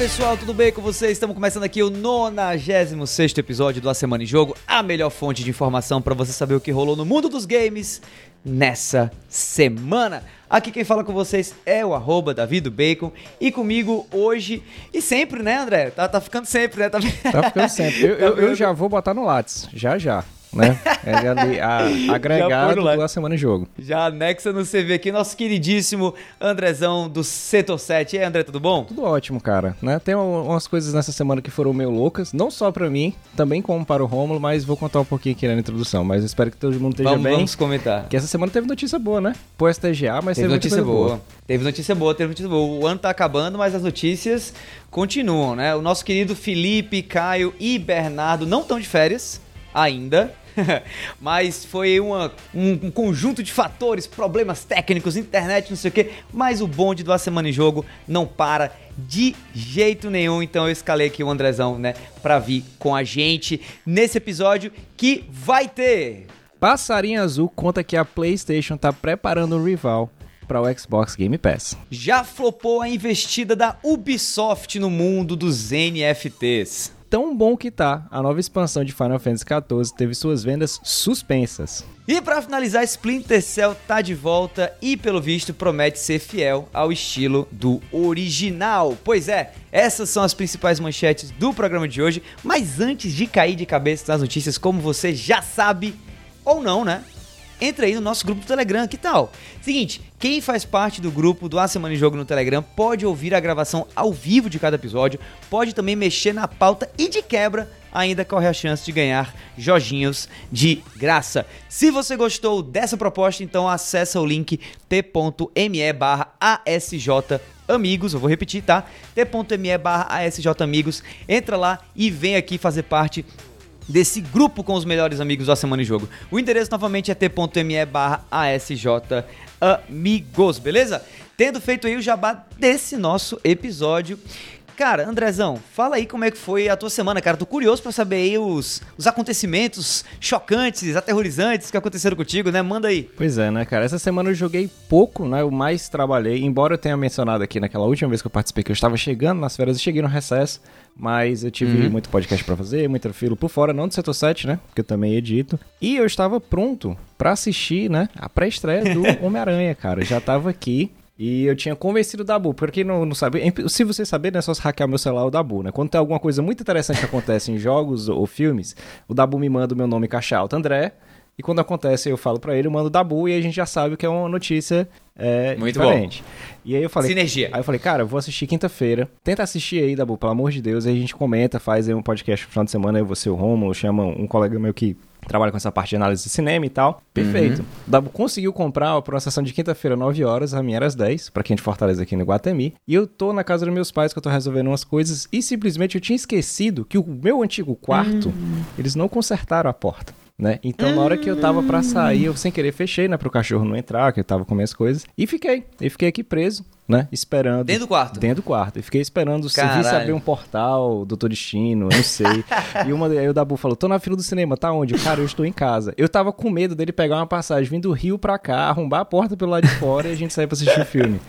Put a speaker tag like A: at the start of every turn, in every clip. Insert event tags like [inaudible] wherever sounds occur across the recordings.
A: pessoal, tudo bem com vocês? Estamos começando aqui o 96 episódio do A Semana em Jogo, a melhor fonte de informação para você saber o que rolou no mundo dos games nessa semana. Aqui quem fala com vocês é o arroba Bacon e comigo hoje e sempre, né, André? Tá, tá ficando sempre, né?
B: Tá, tá ficando sempre. Eu, [laughs] eu, eu já vou botar no Lattes, já já né? É ali, a, [laughs] agregado da semana de jogo.
A: Já anexa no CV aqui, nosso queridíssimo Andrezão do Setor 7. E aí, André, tudo bom?
B: Tudo ótimo, cara. Né? Tem umas coisas nessa semana que foram meio loucas, não só para mim, também como para o Rômulo, mas vou contar um pouquinho aqui na introdução. Mas espero que todo mundo esteja
A: vamos,
B: bem.
A: Vamos comentar.
B: Que essa semana teve notícia boa, né? Pô, STGA, mas
A: teve,
B: teve
A: notícia boa. boa. Teve notícia boa, teve notícia boa. O ano tá acabando, mas as notícias continuam, né? O nosso querido Felipe, Caio e Bernardo não estão de férias ainda. [laughs] mas foi uma, um, um, conjunto de fatores, problemas técnicos, internet, não sei o que. Mas o bonde do A Semana em Jogo não para de jeito nenhum. Então eu escalei aqui o Andrezão, né, pra vir com a gente nesse episódio que vai ter.
B: Passarinho Azul conta que a PlayStation tá preparando um rival para o Xbox Game Pass.
A: Já flopou a investida da Ubisoft no mundo dos NFTs
B: tão bom que tá, a nova expansão de Final Fantasy XIV teve suas vendas suspensas.
A: E para finalizar, Splinter Cell tá de volta e pelo visto promete ser fiel ao estilo do original. Pois é, essas são as principais manchetes do programa de hoje, mas antes de cair de cabeça nas notícias, como você já sabe ou não, né? Entra aí no nosso grupo do Telegram, que tal? Seguinte, quem faz parte do grupo do A Semana em Jogo no Telegram pode ouvir a gravação ao vivo de cada episódio, pode também mexer na pauta e de quebra ainda corre a chance de ganhar Jorginhos de graça. Se você gostou dessa proposta, então acessa o link t.me barra ASJ Amigos, eu vou repetir, tá? t.me barra ASJ Amigos, entra lá e vem aqui fazer parte desse grupo com os melhores amigos da Semana em Jogo. O endereço novamente é t.me barra ASJ Amigos, beleza? Tendo feito aí o jabá desse nosso episódio, Cara, Andrezão, fala aí como é que foi a tua semana, cara. Tô curioso para saber aí os, os acontecimentos chocantes, aterrorizantes que aconteceram contigo, né? Manda aí.
B: Pois é, né, cara? Essa semana eu joguei pouco, né? Eu mais trabalhei, embora eu tenha mencionado aqui naquela última vez que eu participei que eu estava chegando nas férias e cheguei no recesso, mas eu tive uhum. muito podcast para fazer, muito filo por fora, não do Setor 7, né? Porque eu também edito. E eu estava pronto para assistir, né? A pré-estreia do [laughs] Homem-Aranha, cara. Eu já tava aqui e eu tinha convencido o Dabu, porque não, não sabe, se você saber, né, é só hackear meu celular o Dabu, né? Quando tem alguma coisa muito interessante que acontece em jogos ou filmes, o Dabu me manda o meu nome caixa alta André, e quando acontece eu falo para ele, eu mando Dabu e a gente já sabe que é uma notícia é,
A: muito diferente. Bom.
B: E aí eu falei,
A: Sinergia.
B: Aí eu falei, cara, eu vou assistir quinta-feira. Tenta assistir aí, Dabu, pelo amor de Deus, aí a gente comenta, faz aí um podcast no final de semana, eu você o Romulo, chama um colega meu que trabalha com essa parte de análise de cinema e tal. Perfeito. Uhum. Dabu conseguiu comprar para uma sessão de quinta-feira, 9 horas, a minha era às 10, para quem é de Fortaleza aqui no Guatemi. E eu tô na casa dos meus pais que eu tô resolvendo umas coisas e simplesmente eu tinha esquecido que o meu antigo quarto, uhum. eles não consertaram a porta. Né? Então, na hora que eu tava para sair, eu sem querer fechei, né, pro cachorro não entrar, que eu tava com minhas coisas, e fiquei. E fiquei aqui preso, né? Esperando.
A: Dentro do quarto?
B: Dentro do quarto. E fiquei esperando o serviço abrir um portal, Doutor Destino, eu não sei. [laughs] e uma, aí o Dabu falou: tô na fila do cinema, tá onde? Cara, eu estou em casa. Eu tava com medo dele pegar uma passagem vindo do Rio pra cá, arrombar a porta pelo lado de fora e a gente sair pra assistir o filme.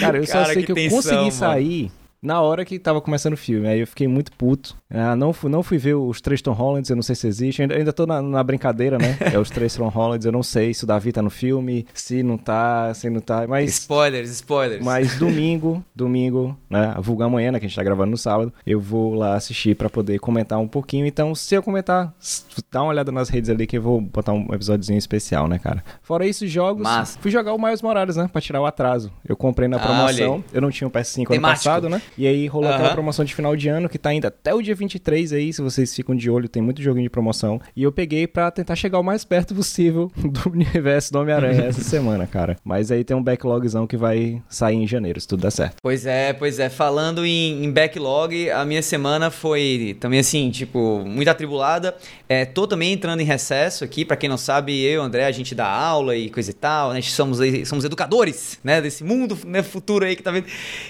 B: Cara, eu Cara, só sei que, que eu consegui mano. sair na hora que tava começando o filme. Aí eu fiquei muito puto. Ah, não, fui, não fui ver os três Tom Hollands, eu não sei se existe. Ainda, ainda tô na, na brincadeira, né? É os três Tom Hollands, eu não sei se o Davi tá no filme, se não tá, se não tá. Mas.
A: Spoilers, spoilers.
B: Mas domingo, domingo, né? Vulgar amanhã, né? Que a gente tá gravando no sábado, eu vou lá assistir para poder comentar um pouquinho. Então, se eu comentar, dá uma olhada nas redes ali que eu vou botar um episódiozinho especial, né, cara? Fora isso, jogos. Massa. Fui jogar o Miles Morales, né? Pra tirar o atraso. Eu comprei na ah, promoção. Ah, eu não tinha um PS5 ano passado, né? E aí rolou aquela promoção de final de ano que tá ainda até o dia 23 aí, se vocês ficam de olho, tem muito joguinho de promoção. E eu peguei para tentar chegar o mais perto possível [laughs] do universo do Homem-Aranha essa [laughs] semana, cara. Mas aí tem um backlogzão que vai sair em janeiro, se tudo der certo.
A: Pois é, pois é. Falando em, em backlog, a minha semana foi também assim, tipo, muito atribulada. É, tô também entrando em recesso aqui, para quem não sabe, eu André, a gente dá aula e coisa e tal, né? Somos, somos educadores, né? Desse mundo, né? Futuro aí que tá vendo.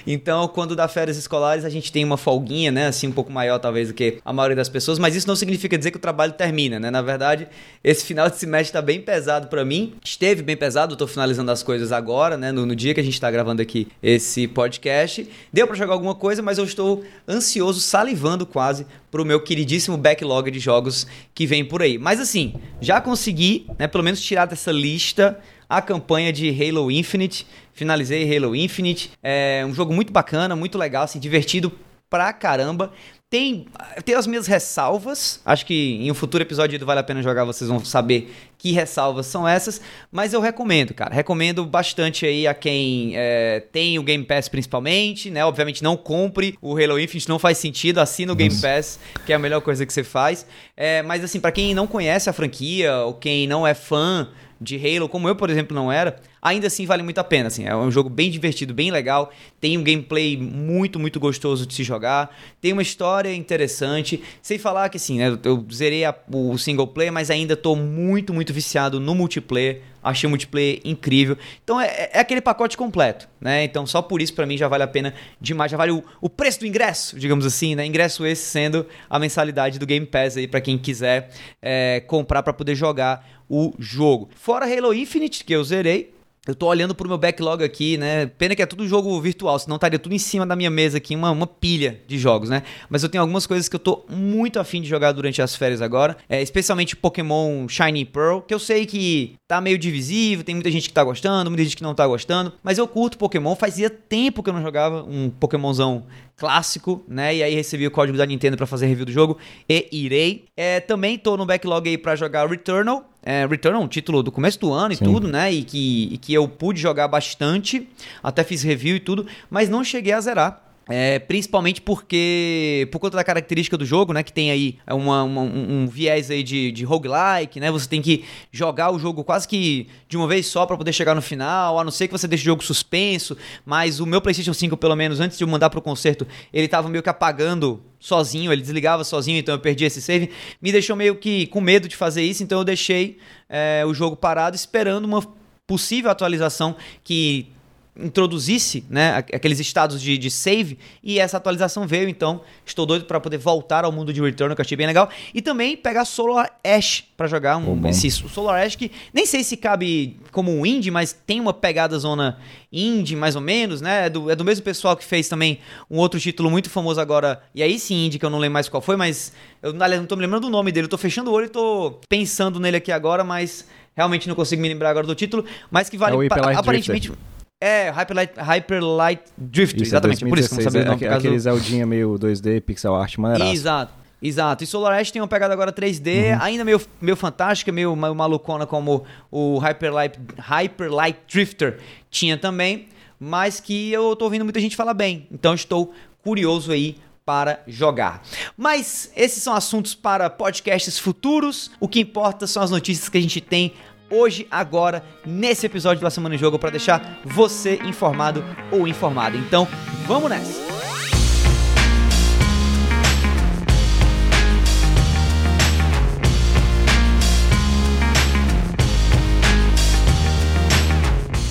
A: Então, quando dá férias escolares a gente tem uma folguinha, né? Assim, um pouco maior talvez do que a maioria das pessoas, mas isso não significa dizer que o trabalho termina, né? Na verdade, esse [laughs] final de semestre tá bem pesado para mim. Esteve bem pesado, eu tô finalizando as coisas agora, né? No, no dia que a gente tá gravando aqui esse podcast. Deu para jogar alguma coisa, mas eu estou ansioso, salivando quase pro meu queridíssimo backlog de jogos que vem por aí. Mas assim, já consegui, né, pelo menos tirar dessa lista a campanha de Halo Infinite. Finalizei Halo Infinite. É um jogo muito bacana, muito legal, assim, divertido pra caramba. Tem, tem as minhas ressalvas. Acho que em um futuro episódio do Vale a Pena Jogar vocês vão saber que ressalvas são essas. Mas eu recomendo, cara. Recomendo bastante aí a quem é, tem o Game Pass principalmente, né? Obviamente não compre o Halo Infinite, não faz sentido. Assina o Game Pass, que é a melhor coisa que você faz. É, mas assim, para quem não conhece a franquia ou quem não é fã de Halo, como eu, por exemplo, não era, ainda assim vale muito a pena. Assim, é um jogo bem divertido, bem legal, tem um gameplay muito, muito gostoso de se jogar, tem uma história interessante. Sem falar que, assim, né, eu zerei a, o single player, mas ainda tô muito, muito viciado no multiplayer. Achei o multiplayer incrível. Então é, é aquele pacote completo, né? Então só por isso para mim já vale a pena demais, já vale o, o, preço do ingresso, digamos assim, né? Ingresso esse sendo a mensalidade do Game Pass aí para quem quiser é, comprar para poder jogar o jogo. Fora Halo Infinite, que eu zerei, eu tô olhando pro meu backlog aqui, né? Pena que é tudo jogo virtual, senão estaria tudo em cima da minha mesa aqui, uma, uma pilha de jogos, né? Mas eu tenho algumas coisas que eu tô muito afim de jogar durante as férias agora, é, especialmente Pokémon Shiny Pearl, que eu sei que tá meio divisível, tem muita gente que tá gostando, muita gente que não tá gostando, mas eu curto Pokémon, fazia tempo que eu não jogava um Pokémonzão clássico, né? E aí recebi o código da Nintendo para fazer review do jogo e irei. É, também tô no backlog aí para jogar Returnal, é, Return é um título do começo do ano Sim. e tudo, né? E que, e que eu pude jogar bastante, até fiz review e tudo, mas não cheguei a zerar. É, principalmente porque, por conta da característica do jogo, né, que tem aí uma, uma, um, viés aí de, de roguelike, né, você tem que jogar o jogo quase que de uma vez só para poder chegar no final, a não ser que você deixe o jogo suspenso, mas o meu Playstation 5, pelo menos antes de eu mandar pro concerto, ele tava meio que apagando sozinho, ele desligava sozinho, então eu perdi esse save, me deixou meio que com medo de fazer isso, então eu deixei é, o jogo parado esperando uma possível atualização que introduzisse né, aqueles estados de, de, save e essa atualização veio, então estou doido para poder voltar ao mundo de Return, que eu achei bem legal, e também pegar Solar Ash para jogar um, esse Solar Ash que nem sei se cabe como um indie, mas tem uma pegada zona indie mais ou menos, né? É do, é do mesmo pessoal que fez também um outro título muito famoso agora, e aí sim indie que eu não lembro mais qual foi, mas eu aliás, não tô me lembrando do nome dele, eu tô fechando o olho e tô pensando nele aqui agora, mas realmente não consigo me lembrar agora do título, mas que vale
B: é
A: aparentemente
B: Drifter.
A: É, Hyper Light, Hyper Light Drift, Isso, exatamente. É 2016, por isso que não sabia o nome.
B: É, aquele Zeldinha meio 2D, pixel art, maneiraço.
A: Exato. Exato. E Solar Ash tem uma pegada agora 3D, uhum. ainda meio, meio fantástica, meio, meio malucona como o Hyper Light, Hyper Light Drifter tinha também, mas que eu tô ouvindo muita gente falar bem. Então estou curioso aí para jogar. Mas esses são assuntos para podcasts futuros. O que importa são as notícias que a gente tem hoje, agora, nesse episódio da Semana em Jogo, para deixar você informado ou informada. Então, vamos nessa!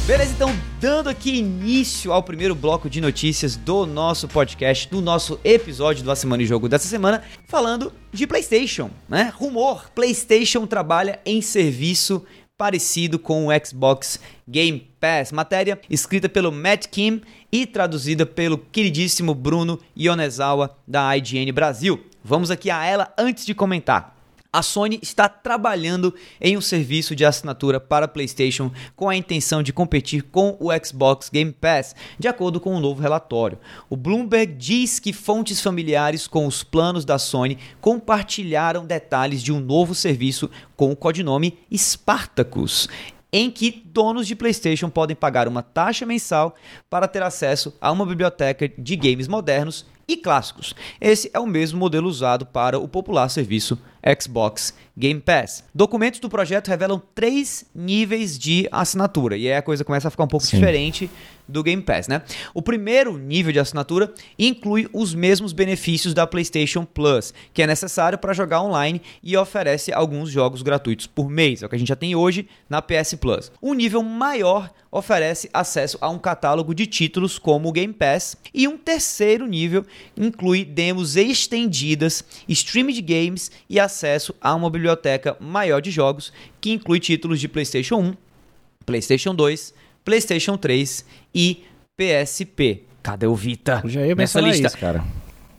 A: Beleza, então dando aqui início ao primeiro bloco de notícias do nosso podcast, do nosso episódio da Semana em Jogo dessa semana, falando de PlayStation, né? Rumor: PlayStation trabalha em serviço parecido com o Xbox Game Pass. Matéria escrita pelo Matt Kim e traduzida pelo queridíssimo Bruno Ionezawa da IGN Brasil. Vamos aqui a ela antes de comentar. A Sony está trabalhando em um serviço de assinatura para PlayStation com a intenção de competir com o Xbox Game Pass, de acordo com um novo relatório. O Bloomberg diz que fontes familiares com os planos da Sony compartilharam detalhes de um novo serviço com o codinome Spartacus, em que donos de PlayStation podem pagar uma taxa mensal para ter acesso a uma biblioteca de games modernos e clássicos. Esse é o mesmo modelo usado para o popular serviço Xbox Game Pass. Documentos do projeto revelam três níveis de assinatura, e aí a coisa começa a ficar um pouco Sim. diferente do Game Pass, né? O primeiro nível de assinatura inclui os mesmos benefícios da PlayStation Plus, que é necessário para jogar online e oferece alguns jogos gratuitos por mês, é o que a gente já tem hoje na PS Plus. Um nível maior oferece acesso a um catálogo de títulos como o Game Pass, e um terceiro nível inclui demos estendidas, stream de games e acesso a uma biblioteca maior de jogos, que inclui títulos de PlayStation 1, PlayStation 2, PlayStation 3 e PSP. Cadê o Vita?
B: Eu já ia nessa lista? Isso, cara.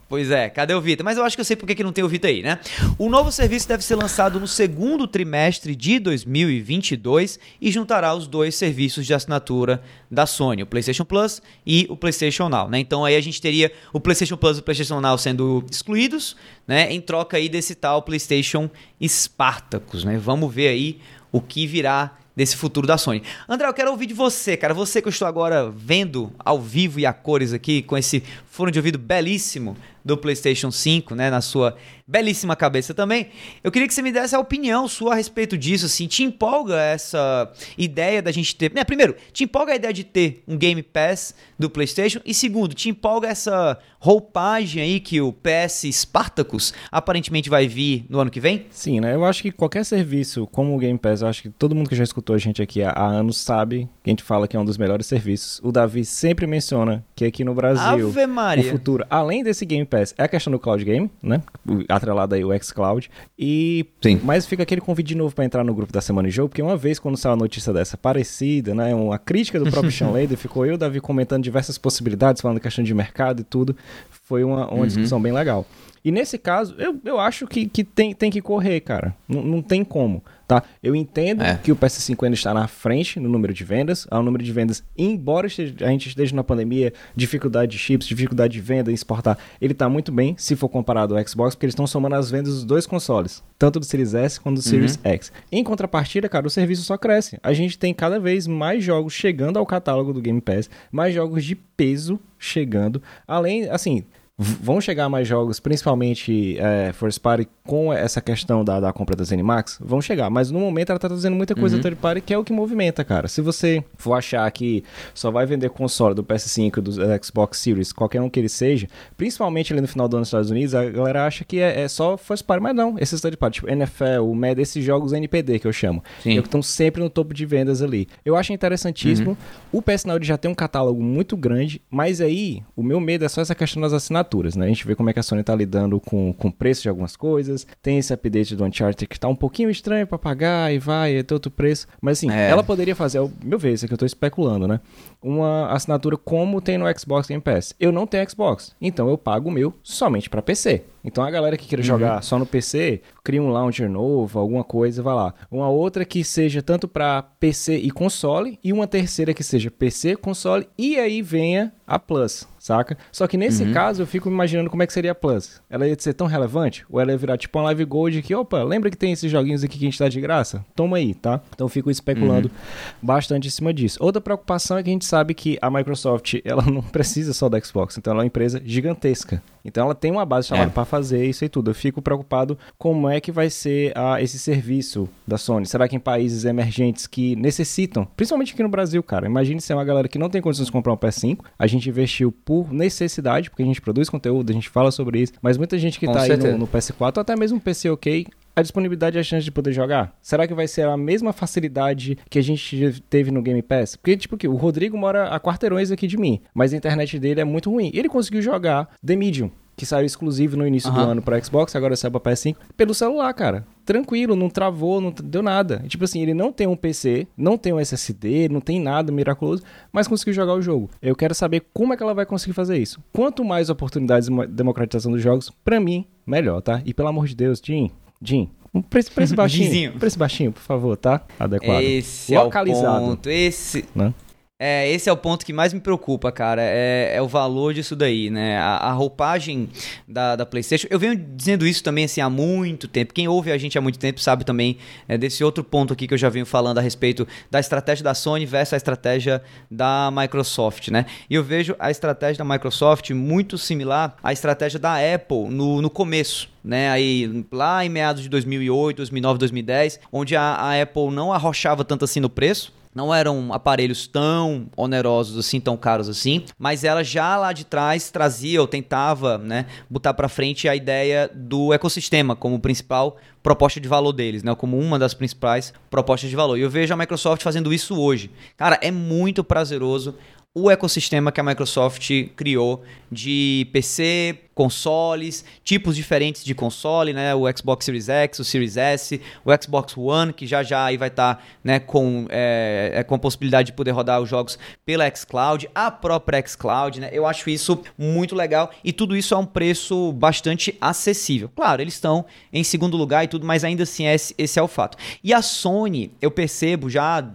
A: Pois é, cadê o Vita? Mas eu acho que eu sei por que não tem o Vita aí, né? O novo serviço deve ser lançado no segundo trimestre de 2022 e juntará os dois serviços de assinatura da Sony, o PlayStation Plus e o PlayStation Now, né? Então aí a gente teria o PlayStation Plus e o PlayStation Now sendo excluídos, né? Em troca aí desse tal PlayStation Spartacus, né? Vamos ver aí o que virá desse futuro da Sony. André, eu quero ouvir de você, cara. Você que eu estou agora vendo ao vivo e a cores aqui, com esse fone de ouvido belíssimo do PlayStation 5, né, na sua belíssima cabeça também. Eu queria que você me desse a opinião sua a respeito disso, assim, te empolga essa ideia da gente ter, né, primeiro, te empolga a ideia de ter um Game Pass do PlayStation e segundo, te empolga essa roupagem aí que o PS Spartacus aparentemente vai vir no ano que vem?
B: Sim, né? Eu acho que qualquer serviço como o Game Pass, eu acho que todo mundo que já escutou a gente aqui há, há anos sabe que a gente fala que é um dos melhores serviços. O Davi sempre menciona que aqui no Brasil, o futuro, além desse Game Pass, é a questão do cloud game, né? Atrelado aí o xCloud. E Sim. mas fica aquele convite de novo para entrar no grupo da Semana de Jogo, porque uma vez quando saiu a notícia dessa parecida, né, uma crítica do próprio [laughs] Sean Lader, ficou eu, Davi comentando diversas possibilidades, falando questão de mercado e tudo. Foi uma, uma uhum. discussão bem legal. E nesse caso, eu, eu acho que, que tem, tem que correr, cara. N não tem como, tá? Eu entendo é. que o PS5 ainda está na frente no número de vendas. Há um número de vendas, embora a gente esteja na pandemia, dificuldade de chips, dificuldade de venda exportar, ele está muito bem se for comparado ao Xbox, porque eles estão somando as vendas dos dois consoles, tanto do Series S quanto do Series uhum. X. Em contrapartida, cara, o serviço só cresce. A gente tem cada vez mais jogos chegando ao catálogo do Game Pass, mais jogos de peso chegando. Além, assim, vão chegar mais jogos, principalmente é, First Party, com essa questão da, da compra da ZeniMax? Vão chegar, mas no momento ela tá trazendo muita coisa uhum. third party, que é o que movimenta, cara. Se você for achar que só vai vender console do PS5, do Xbox Series, qualquer um que ele seja, principalmente ali no final do ano nos Estados Unidos, a galera acha que é, é só First Party, mas não, esses third party, tipo NFL, o MED, esses jogos NPD que eu chamo, Sim. que estão sempre no topo de vendas ali. Eu acho interessantíssimo. Uhum. O PS Now já tem um catálogo muito grande, mas aí o meu medo é só essa questão das assinaturas assinaturas, né? A gente vê como é que a Sony está lidando com, com o preço de algumas coisas. Tem esse update do Uncharted que está um pouquinho estranho para pagar e vai, é ter outro preço. Mas assim, é. ela poderia fazer, ao meu ver, isso aqui eu estou especulando, né? Uma assinatura como tem no Xbox Game Pass. Eu não tenho Xbox, então eu pago o meu somente para PC. Então a galera que queira uhum. jogar só no PC, cria um launcher novo, alguma coisa, vai lá. Uma outra que seja tanto para PC e console, e uma terceira que seja PC, console, e aí venha a Plus, saca? Só que nesse uhum. caso eu fico imaginando como é que seria a Plus. Ela ia ser tão relevante? Ou ela ia virar tipo uma Live Gold que, opa, lembra que tem esses joguinhos aqui que a gente dá de graça? Toma aí, tá? Então eu fico especulando uhum. bastante em cima disso. Outra preocupação é que a gente sabe que a Microsoft, [laughs] ela não precisa só da Xbox, então ela é uma empresa gigantesca. Então ela tem uma base chamada é. para fazer isso e tudo. Eu fico preocupado como é que vai ser ah, esse serviço da Sony. Será que em países emergentes que necessitam, principalmente aqui no Brasil, cara, imagine se é uma galera que não tem condições de comprar um PS5, a gente investiu por necessidade, porque a gente produz conteúdo, a gente fala sobre isso, mas muita gente que Com tá certeza. aí no, no PS4, ou até mesmo um PC ok, a disponibilidade e a chance de poder jogar? Será que vai ser a mesma facilidade que a gente teve no Game Pass? Porque, tipo, que o Rodrigo mora a quarteirões aqui de mim, mas a internet dele é muito ruim. Ele conseguiu jogar The Medium, que saiu exclusivo no início uhum. do ano para Xbox, agora saiu para PS5, pelo celular, cara. Tranquilo, não travou, não deu nada. Tipo assim, ele não tem um PC, não tem um SSD, não tem nada miraculoso, mas conseguiu jogar o jogo. Eu quero saber como é que ela vai conseguir fazer isso. Quanto mais oportunidades de democratização dos jogos, para mim, melhor, tá? E pelo amor de Deus, Jim, Jim, um preço, preço [laughs] baixinho. preço baixinho, por favor, tá? Adequado.
A: Esse Localizado. é o ponto. Esse... Né? É, esse é o ponto que mais me preocupa, cara. É, é o valor disso daí, né? A, a, roupagem da, da PlayStation. Eu venho dizendo isso também assim há muito tempo. Quem ouve a gente há muito tempo sabe também é, desse outro ponto aqui que eu já venho falando a respeito da estratégia da Sony versus a estratégia da Microsoft, né? E eu vejo a estratégia da Microsoft muito similar à estratégia da Apple no, no começo né? Aí lá em meados de 2008, 2009, 2010, onde a, a Apple não arrochava tanto assim no preço, não eram aparelhos tão onerosos assim, tão caros assim, mas ela já lá de trás trazia ou tentava, né, botar para frente a ideia do ecossistema como principal proposta de valor deles, né, como uma das principais propostas de valor. E eu vejo a Microsoft fazendo isso hoje. Cara, é muito prazeroso o ecossistema que a Microsoft criou de PC, consoles, tipos diferentes de console, né? O Xbox Series X, o Series S, o Xbox One, que já já aí vai estar tá, né, com, é, com a possibilidade de poder rodar os jogos pela xCloud, a própria xCloud, né? Eu acho isso muito legal e tudo isso a um preço bastante acessível. Claro, eles estão em segundo lugar e tudo, mas ainda assim esse, esse é o fato. E a Sony, eu percebo já,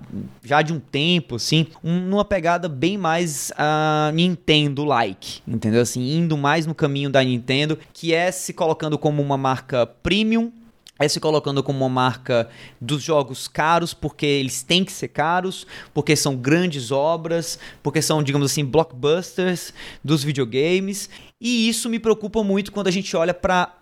A: já de um tempo, assim, um, numa pegada bem mais uh, Nintendo-like, entendeu? Assim, indo mais no caminho caminho da Nintendo, que é se colocando como uma marca premium é se colocando como uma marca dos jogos caros, porque eles têm que ser caros, porque são grandes obras, porque são, digamos assim, blockbusters dos videogames. E isso me preocupa muito quando a gente olha para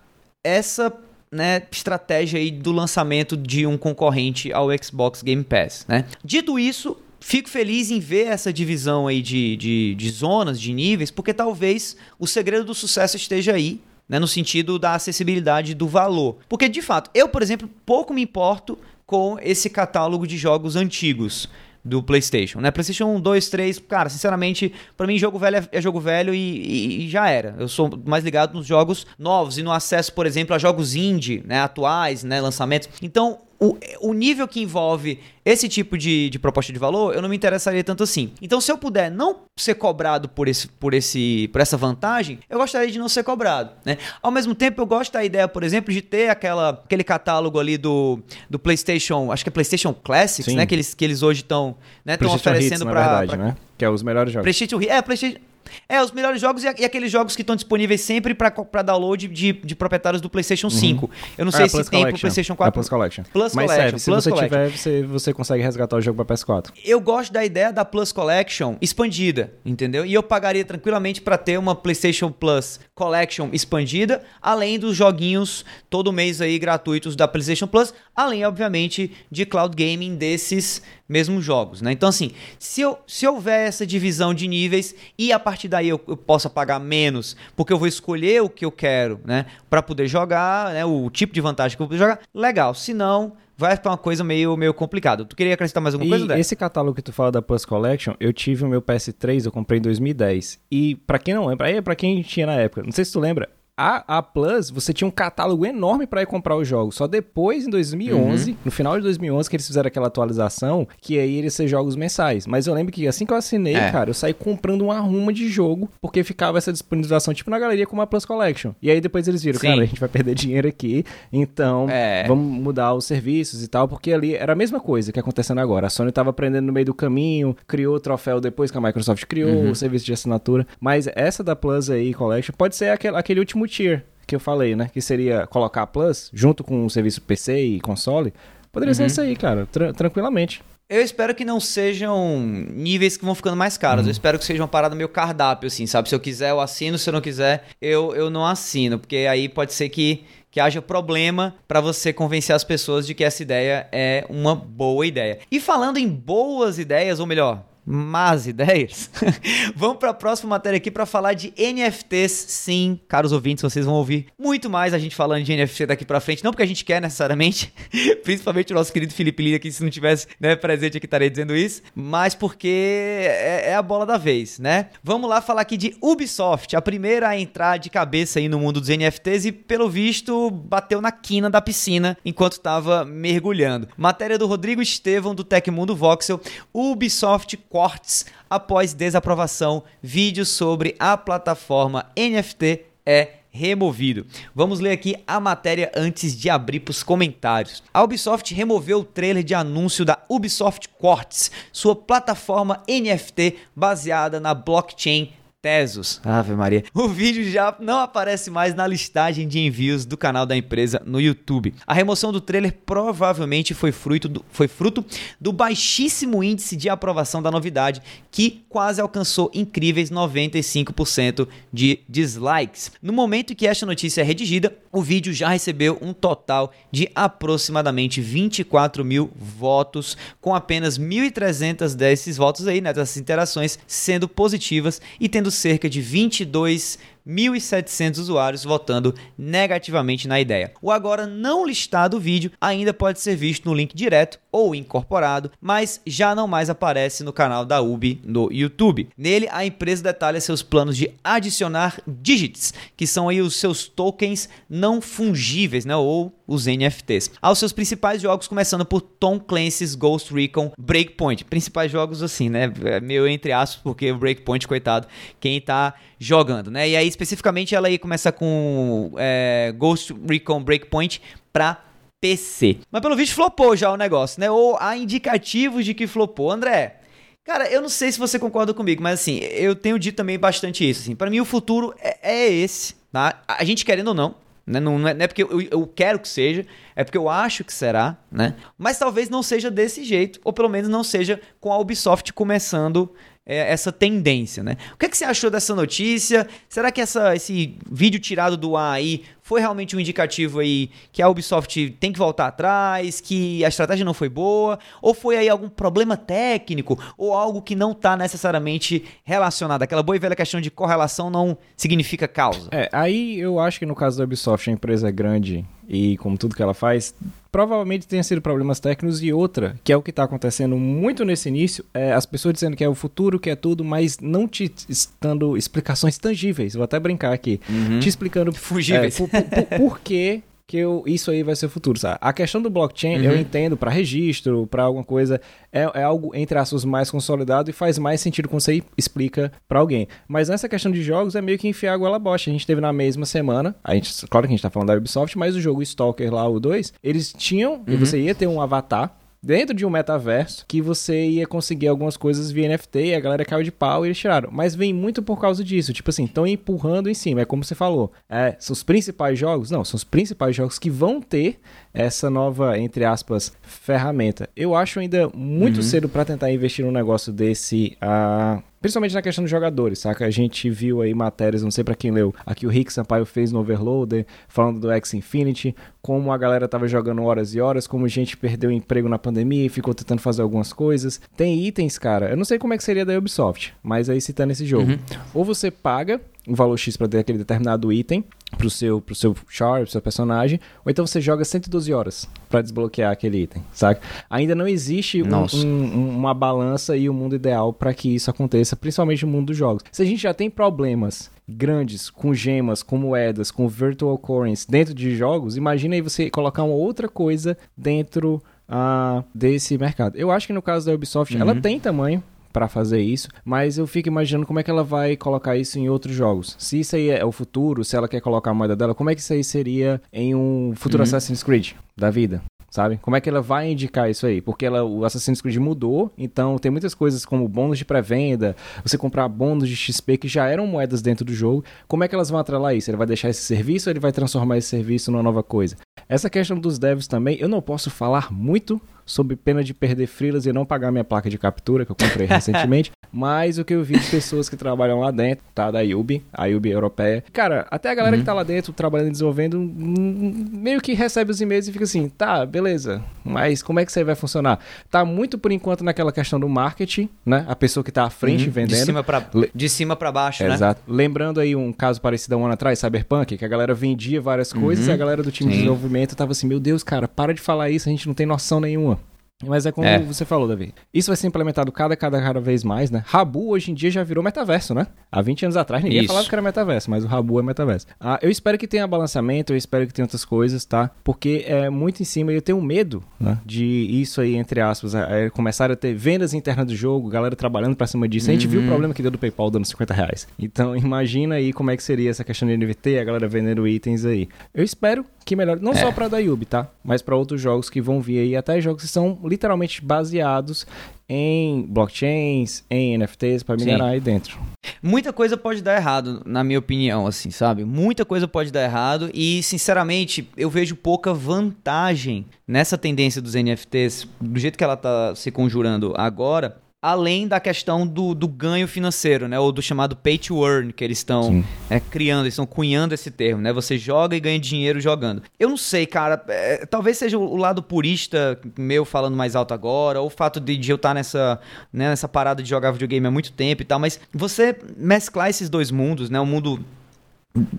A: essa né, estratégia aí do lançamento de um concorrente ao Xbox Game Pass. Né? Dito isso, Fico feliz em ver essa divisão aí de, de, de zonas, de níveis, porque talvez o segredo do sucesso esteja aí, né, no sentido da acessibilidade do valor. Porque, de fato, eu, por exemplo, pouco me importo com esse catálogo de jogos antigos do PlayStation, né? PlayStation 1, 2, 3, cara, sinceramente, para mim jogo velho é, é jogo velho e, e, e, já era. Eu sou mais ligado nos jogos novos e no acesso, por exemplo, a jogos indie, né, atuais, né, lançamentos. Então, o, o nível que envolve esse tipo de, de proposta de valor, eu não me interessaria tanto assim. Então, se eu puder não ser cobrado por, esse, por, esse, por essa vantagem, eu gostaria de não ser cobrado. Né? Ao mesmo tempo, eu gosto da ideia, por exemplo, de ter aquela, aquele catálogo ali do, do PlayStation, acho que é PlayStation Classics, né? Que eles, que eles hoje estão né, oferecendo para.
B: Né? Que é os melhores jogos.
A: PlayStation É, PlayStation. É, os melhores jogos e, aqueles jogos que estão disponíveis sempre para download de, de proprietários do PlayStation 5. Uhum. Eu não sei é, se tem pro PlayStation 4. É
B: Plus Collection.
A: Plus
B: Mas
A: Collection.
B: Serve, se
A: Plus
B: você
A: Collection.
B: tiver, você, você consegue resgatar o jogo para PS4.
A: Eu gosto da ideia da Plus Collection expandida, entendeu? E eu pagaria tranquilamente para ter uma PlayStation Plus Collection expandida, além dos joguinhos todo mês aí gratuitos da PlayStation Plus, além, obviamente, de cloud gaming desses mesmos jogos, né? Então, assim, se, eu, se houver essa divisão de níveis e a partir daí eu, eu possa pagar menos, porque eu vou escolher o que eu quero, né? Para poder jogar, né? O tipo de vantagem que eu vou jogar, legal. Se não, vai ficar uma coisa meio, meio complicada. Tu queria acrescentar mais alguma
B: e
A: coisa, Dé?
B: esse catálogo que tu fala da Plus Collection, eu tive o meu PS3, eu comprei em 2010. E para quem não lembra, aí é pra quem tinha na época, não sei se tu lembra, a, a Plus, você tinha um catálogo enorme para ir comprar os jogos. Só depois, em 2011, uhum. no final de 2011, que eles fizeram aquela atualização, que aí eles ser jogos mensais. Mas eu lembro que assim que eu assinei, é. cara, eu saí comprando uma ruma de jogo, porque ficava essa disponibilização, tipo na galeria, como a Plus Collection. E aí depois eles viram, Sim. cara, a gente vai perder dinheiro aqui, então é. vamos mudar os serviços e tal, porque ali era a mesma coisa que acontecendo agora. A Sony tava aprendendo no meio do caminho, criou o troféu depois que a Microsoft criou, uhum. o serviço de assinatura. Mas essa da Plus aí, Collection, pode ser aquele, aquele último tier que eu falei, né? Que seria colocar a Plus junto com o serviço PC e console. Poderia uhum. ser isso aí, cara, tra tranquilamente.
A: Eu espero que não sejam níveis que vão ficando mais caros. Uhum. Eu espero que seja uma parada meio cardápio, assim, sabe? Se eu quiser, eu assino. Se eu não quiser, eu, eu não assino. Porque aí pode ser que, que haja problema para você convencer as pessoas de que essa ideia é uma boa ideia. E falando em boas ideias, ou melhor, más ideias. [laughs] Vamos para a próxima matéria aqui para falar de NFTs. Sim, caros ouvintes, vocês vão ouvir muito mais a gente falando de NFT daqui para frente, não porque a gente quer necessariamente, [laughs] principalmente o nosso querido Felipe Lira que se não tivesse né, presente aqui estaria dizendo isso, mas porque é, é, a bola da vez, né? Vamos lá falar aqui de Ubisoft, a primeira a entrar de cabeça aí no mundo dos NFTs e pelo visto bateu na quina da piscina enquanto estava mergulhando. Matéria do Rodrigo Estevão do Tecmundo Voxel, Ubisoft cortes após desaprovação. Vídeo sobre a plataforma NFT é removido. Vamos ler aqui a matéria antes de abrir para os comentários. A Ubisoft removeu o trailer de anúncio da Ubisoft Quartz, sua plataforma NFT baseada na blockchain Tesos. Ave Maria. O vídeo já não aparece mais na listagem de envios do canal da empresa no YouTube. A remoção do trailer provavelmente foi fruto do, foi fruto do baixíssimo índice de aprovação da novidade, que quase alcançou incríveis 95% de dislikes. No momento em que esta notícia é redigida, o vídeo já recebeu um total de aproximadamente 24 mil votos, com apenas 1.300 desses votos aí, né, dessas interações, sendo positivas e tendo cerca de 22 1.700 usuários votando negativamente na ideia. O agora não listado vídeo ainda pode ser visto no link direto ou incorporado, mas já não mais aparece no canal da UBI no YouTube. Nele, a empresa detalha seus planos de adicionar digits, que são aí os seus tokens não fungíveis, né, ou os NFTs, aos seus principais jogos, começando por Tom Clancy's Ghost Recon Breakpoint. Principais jogos assim, né, é meio entre aspas, porque o Breakpoint, coitado, quem tá jogando, né? E aí, especificamente, ela aí começa com é, Ghost Recon Breakpoint pra PC. Mas pelo visto flopou já o negócio, né? Ou há indicativos de que flopou. André, cara, eu não sei se você concorda comigo, mas assim, eu tenho dito também bastante isso. Assim, para mim, o futuro é, é, esse, tá? A gente querendo ou não. Né? Não, não, é, não é porque eu, eu quero que seja, é porque eu acho que será, né? Mas talvez não seja desse jeito, ou pelo menos não seja com a Ubisoft começando é, essa tendência, né? O que, é que você achou dessa notícia? Será que essa, esse vídeo tirado do ar aí foi realmente um indicativo aí que a Ubisoft tem que voltar atrás, que a estratégia não foi boa, ou foi aí algum problema técnico, ou algo que não está necessariamente relacionado? Aquela boa e velha questão de correlação não significa causa.
B: É, aí eu acho que no caso da Ubisoft, a empresa é grande e como tudo que ela faz, provavelmente tenha sido problemas técnicos e outra, que é o que está acontecendo muito nesse início, é as pessoas dizendo que é o futuro, que é tudo, mas não te dando explicações tangíveis. Vou até brincar aqui, uhum. te explicando
A: fugíveis.
B: É, por, por, por que que eu, isso aí vai ser o futuro, sabe? A questão do blockchain, uhum. eu entendo, para registro, para alguma coisa, é, é, algo, entre aspas, mais consolidado e faz mais sentido quando você explica para alguém. Mas nessa questão de jogos, é meio que enfiar água ela bosta. A gente teve na mesma semana, a gente, claro que a gente tá falando da Ubisoft, mas o jogo Stalker lá, o 2, eles tinham, uhum. e você ia ter um avatar, dentro de um metaverso que você ia conseguir algumas coisas via NFT a galera caiu de pau e eles tiraram. Mas vem muito por causa disso. Tipo assim, estão empurrando em cima. É como você falou. É, são os principais jogos? Não, são os principais jogos que vão ter essa nova, entre aspas, ferramenta. Eu acho ainda muito uhum. cedo para tentar investir num negócio desse. Uh, Principalmente na questão dos jogadores, saca? A gente viu aí matérias, não sei para quem leu, aqui o Rick Sampaio fez no Overloader, falando do X Infinity, como a galera tava jogando horas e horas, como a gente perdeu emprego na pandemia e ficou tentando fazer algumas coisas. Tem itens, cara, eu não sei como é que seria da Ubisoft, mas aí citando esse jogo. Uhum. Ou você paga um valor X para ter aquele determinado item pro seu, pro seu char, pro seu personagem, ou então você joga 112 horas para desbloquear aquele item, sabe? Ainda não existe um, um, uma balança e o um mundo ideal para que isso aconteça, principalmente no mundo dos jogos. Se a gente já tem problemas grandes com gemas, com moedas, com virtual currency dentro de jogos, imagina aí você colocar uma outra coisa dentro uh, desse mercado. Eu acho que no caso da Ubisoft, uhum. ela tem tamanho para fazer isso, mas eu fico imaginando como é que ela vai colocar isso em outros jogos. Se isso aí é o futuro, se ela quer colocar a moeda dela, como é que isso aí seria em um futuro uhum. Assassin's Creed da vida? sabe? Como é que ela vai indicar isso aí? Porque ela, o Assassin's Creed mudou, então tem muitas coisas como bônus de pré-venda, você comprar bônus de XP que já eram moedas dentro do jogo. Como é que elas vão atrelar isso? Ele vai deixar esse serviço ou ele vai transformar esse serviço numa nova coisa? Essa questão dos devs também, eu não posso falar muito sob pena de perder frilas e não pagar minha placa de captura que eu comprei recentemente. [laughs] Mas o que eu vi de pessoas que trabalham lá dentro, tá? Da Yubi, a Yubi europeia. Cara, até a galera uhum. que tá lá dentro trabalhando e desenvolvendo, meio que recebe os e-mails e fica assim, tá, beleza, mas como é que isso aí vai funcionar? Tá muito por enquanto naquela questão do marketing, né? A pessoa que tá à frente uhum. vendendo. De
A: cima pra, de cima pra baixo,
B: né? Exato. Lembrando aí um caso parecido há um ano atrás, Cyberpunk, que a galera vendia várias coisas uhum. e a galera do time Sim. de desenvolvimento tava assim, meu Deus, cara, para de falar isso, a gente não tem noção nenhuma Mas é como é. você falou, Davi. Isso vai ser implementado cada, cada, cada vez mais, né? Rabu hoje em dia já virou metaverso, né? Há 20 anos atrás ninguém Isso. falava que era metaverso, mas o Rabu é metaverso. Ah, eu espero que tenha balanceamento, eu espero que tenha outras coisas, tá? Porque é muito em cima e eu tenho medo né, de isso aí, entre aspas, é, é começar a ter vendas internas do jogo, galera trabalhando pra cima disso. A gente uhum. viu o uhum. problema que deu do PayPal dando 50 reais. Então [laughs] imagina aí como é que seria essa questão de NFT, a galera vendendo itens aí. Eu espero que melhore, não é. só para da Yubi, tá? Mas para outros jogos que vão vir aí, até jogos que são literalmente baseados em blockchains, em NFTs para minerar Sim. aí dentro.
A: Muita coisa pode dar errado, na minha opinião, assim, sabe? Muita coisa pode dar errado e, sinceramente, eu vejo pouca vantagem nessa tendência dos NFTs, do jeito que ela tá se conjurando agora, além da questão do, do ganho financeiro, né? Ou do chamado pay to earn, que eles estão é, criando, eles estão cunhando esse termo, né? Você joga e ganha dinheiro jogando. Eu não sei, cara. É, talvez seja o lado purista meu falando mais alto agora, ou o fato de, de eu estar tá nessa, né, nessa parada de jogar videogame há muito tempo e tal, mas você mesclar esses dois mundos, né? O mundo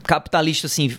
A: capitalista assim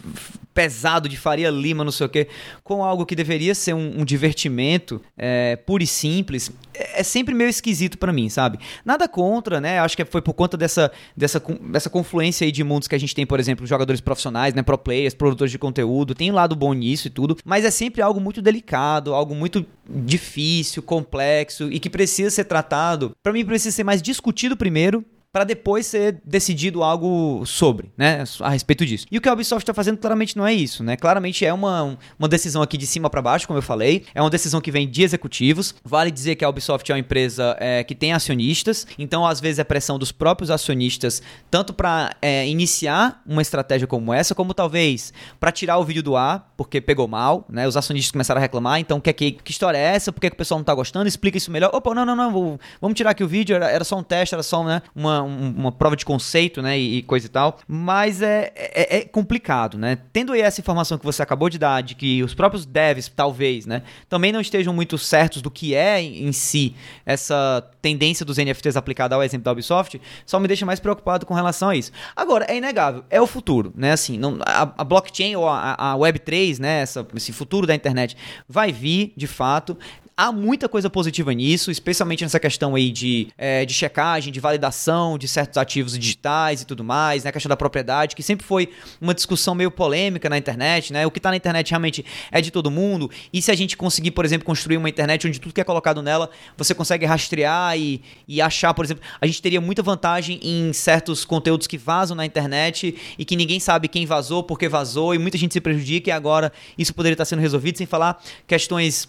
A: pesado de Faria Lima, não sei o quê, com algo que deveria ser um, um divertimento é, puro e simples, é, é sempre meio esquisito para mim, sabe? Nada contra, né? Acho que foi por conta dessa, dessa, dessa confluência aí de mundos que a gente tem, por exemplo, jogadores profissionais, né? Pro players, produtores de conteúdo, tem um lado bom nisso e tudo, mas é sempre algo muito delicado, algo muito difícil, complexo e que precisa ser tratado. Para mim, precisa ser mais discutido primeiro para depois ser decidido algo sobre, né, a respeito disso. E o que a Ubisoft está fazendo claramente não é isso, né? Claramente é uma, uma decisão aqui de cima para baixo, como eu falei, é uma decisão que vem de executivos. Vale dizer que a Ubisoft é uma empresa é, que tem acionistas, então às vezes é pressão dos próprios acionistas, tanto para é, iniciar uma estratégia como essa, como talvez para tirar o vídeo do ar, porque pegou mal, né? Os acionistas começaram a reclamar, então que, que, que história é essa? Por que, que o pessoal não tá gostando? Explica isso melhor. Opa, não, não, não, vamos tirar aqui o vídeo, era, era só um teste, era só né, uma uma, prova de conceito, né, e, e coisa e tal, mas é, é, é, complicado, né? Tendo aí essa informação que você acabou de dar, de que os próprios devs, talvez, né, também não estejam muito certos do que é em si essa tendência dos NFTs aplicada ao exemplo da Ubisoft, só me deixa mais preocupado com relação a isso. Agora, é inegável, é o futuro, né, assim, não, a, a blockchain ou a, a Web3, né, essa, esse futuro da internet vai vir, de fato, Há muita coisa positiva nisso, especialmente nessa questão aí de, é, de checagem, de validação de certos ativos digitais e tudo mais, né? A questão da propriedade, que sempre foi uma discussão meio polêmica na internet, né? O que está na internet realmente é de todo mundo. E se a gente conseguir, por exemplo, construir uma internet onde tudo que é colocado nela, você consegue rastrear e, e achar, por exemplo, a gente teria muita vantagem em certos conteúdos que vazam na internet e que ninguém sabe quem vazou, por que vazou, e muita gente se prejudica e agora isso poderia estar sendo resolvido sem falar questões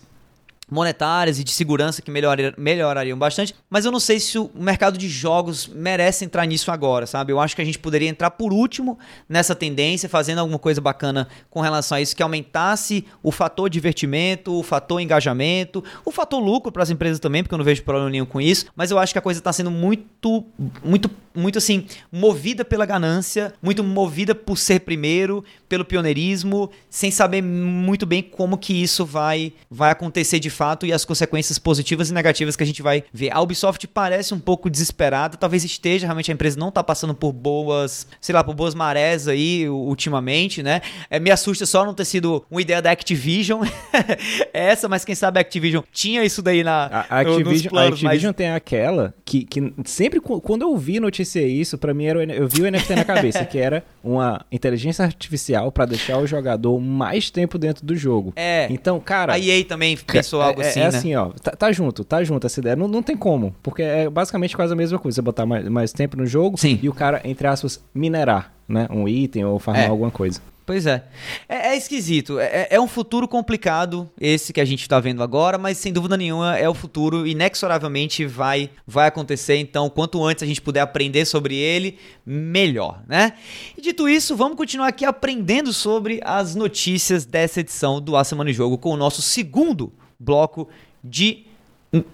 A: monetárias e de segurança que melhorar, melhorariam bastante, mas eu não sei se o mercado de jogos merece entrar nisso agora, sabe? Eu acho que a gente poderia entrar por último nessa tendência, fazendo alguma coisa bacana com relação a isso, que aumentasse o fator divertimento, o fator engajamento, o fator lucro para as empresas também, porque eu não vejo problema nenhum com isso, mas eu acho que a coisa está sendo muito, muito, muito assim, movida pela ganância, muito movida por ser primeiro, pelo pioneirismo, sem saber muito bem como que isso vai, vai acontecer de fato e as consequências positivas e negativas que a gente vai ver. A Ubisoft parece um pouco desesperada, talvez esteja, realmente a empresa não está passando por boas, sei lá, por boas marés aí ultimamente, né? É, me assusta só não ter sido uma ideia da Activision, [laughs] essa, mas quem sabe a Activision tinha isso daí na
B: a, a Activision, planos, a Activision mas... tem aquela que, que sempre quando eu vi notícia isso, para mim era eu vi o NFT na cabeça, que era uma inteligência artificial para deixar o jogador mais tempo dentro do jogo.
A: É.
B: Então, cara,
A: a EA também pensou algo
B: é,
A: assim,
B: é,
A: né?
B: assim, ó, tá, tá, junto, tá junto essa ideia. Não, não tem como, porque é basicamente quase a mesma coisa. Você botar mais, mais tempo no jogo
A: Sim.
B: e o cara, entre aspas, minerar, né? Um item ou farmar é. alguma coisa.
A: Pois é. É, é esquisito. É, é, é, um futuro complicado esse que a gente está vendo agora, mas sem dúvida nenhuma é o futuro inexoravelmente vai vai acontecer. Então, quanto antes a gente puder aprender sobre ele, melhor, né? E dito isso, vamos continuar aqui aprendendo sobre as notícias dessa edição do A Semana em Jogo com o nosso segundo bloco de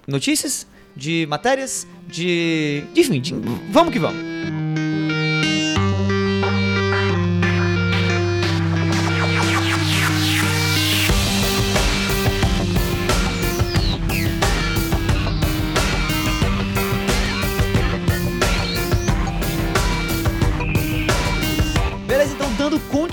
A: notícias, de matérias, de. Enfim, de... vamos que vamos.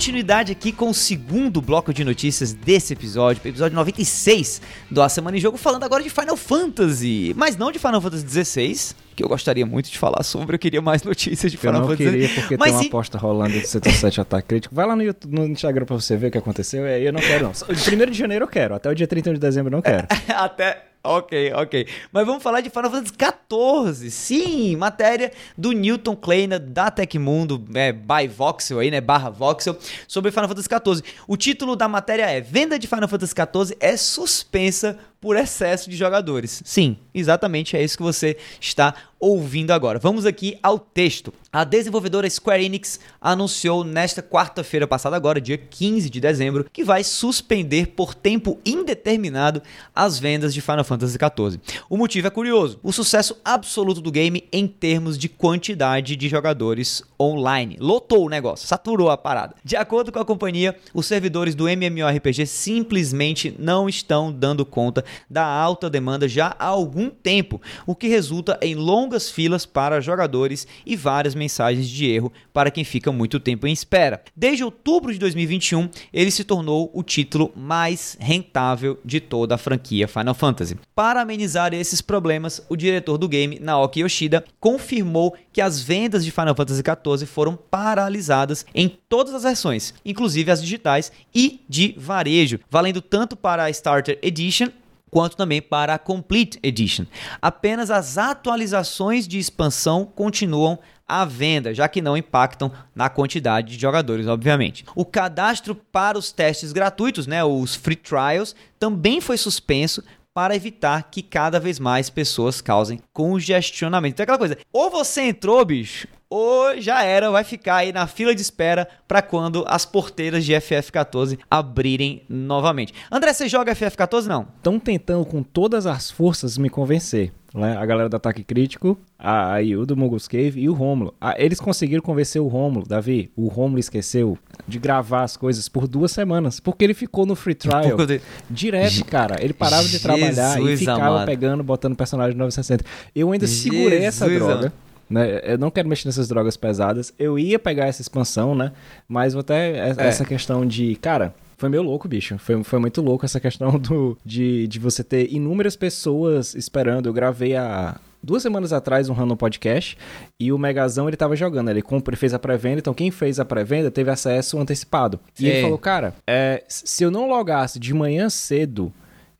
A: Continuidade aqui com o segundo bloco de notícias desse episódio, episódio 96 do A Semana em Jogo, falando agora de Final Fantasy, mas não de Final Fantasy XVI, que eu gostaria muito de falar sobre, eu queria mais [laughs] notícias de Final Fantasy.
B: Eu não queria porque mas tem uma aposta rolando de Setor 7 ataque crítico. Vai lá no, YouTube, no Instagram pra você ver o que aconteceu, aí eu não quero não. De 1 de janeiro eu quero, até o dia 31 de dezembro eu não quero. [laughs]
A: até... Ok, ok. Mas vamos falar de Final Fantasy XIV. Sim, matéria do Newton Kleiner da Tecmundo, é, by Voxel aí, né, barra Voxel, sobre Final Fantasy XIV. O título da matéria é Venda de Final Fantasy XIV é suspensa por excesso de jogadores. Sim, exatamente é isso que você está ouvindo agora. Vamos aqui ao texto. A desenvolvedora Square Enix anunciou nesta quarta-feira passada, agora, dia 15 de dezembro, que vai suspender por tempo indeterminado as vendas de Final Fantasy XIV. O motivo é curioso: o sucesso absoluto do game em termos de quantidade de jogadores online. Lotou o negócio, saturou a parada. De acordo com a companhia, os servidores do MMORPG simplesmente não estão dando conta da alta demanda já há algum tempo, o que resulta em longas filas para jogadores e várias mensagens de erro para quem fica muito tempo em espera. Desde outubro de 2021, ele se tornou o título mais rentável de toda a franquia Final Fantasy. Para amenizar esses problemas, o diretor do game, Naoki Yoshida, confirmou que as vendas de Final Fantasy XIV foram paralisadas em todas as versões, inclusive as digitais e de varejo, valendo tanto para a Starter Edition quanto também para a Complete Edition. Apenas as atualizações de expansão continuam à venda, já que não impactam na quantidade de jogadores, obviamente. O cadastro para os testes gratuitos, né, os free trials, também foi suspenso para evitar que cada vez mais pessoas causem congestionamento. Então é aquela coisa, ou você entrou, bicho, ou já era, vai ficar aí na fila de espera para quando as porteiras de FF14 abrirem novamente. André, você joga FF14 não?
B: Estão tentando com todas as forças me convencer. Né? A galera do Ataque Crítico, a Yu do Mogul's Cave e o Rômulo. Ah, eles conseguiram convencer o Rômulo, Davi. O Rômulo esqueceu de gravar as coisas por duas semanas, porque ele ficou no free trial [laughs] de... direto, cara. Ele parava de trabalhar Jesus e ficava amado. pegando, botando personagem 960. Eu ainda Jesus segurei essa droga. Né? Eu não quero mexer nessas drogas pesadas. Eu ia pegar essa expansão, né? Mas até é. essa questão de, cara, foi meio louco, bicho. Foi, foi muito louco essa questão do, de, de você ter inúmeras pessoas esperando. Eu gravei há duas semanas atrás um Random Podcast e o Megazão ele tava jogando. Ele compra, fez a pré-venda, então quem fez a pré-venda teve acesso antecipado. Sim. E ele falou, cara, é, se eu não logasse de manhã cedo,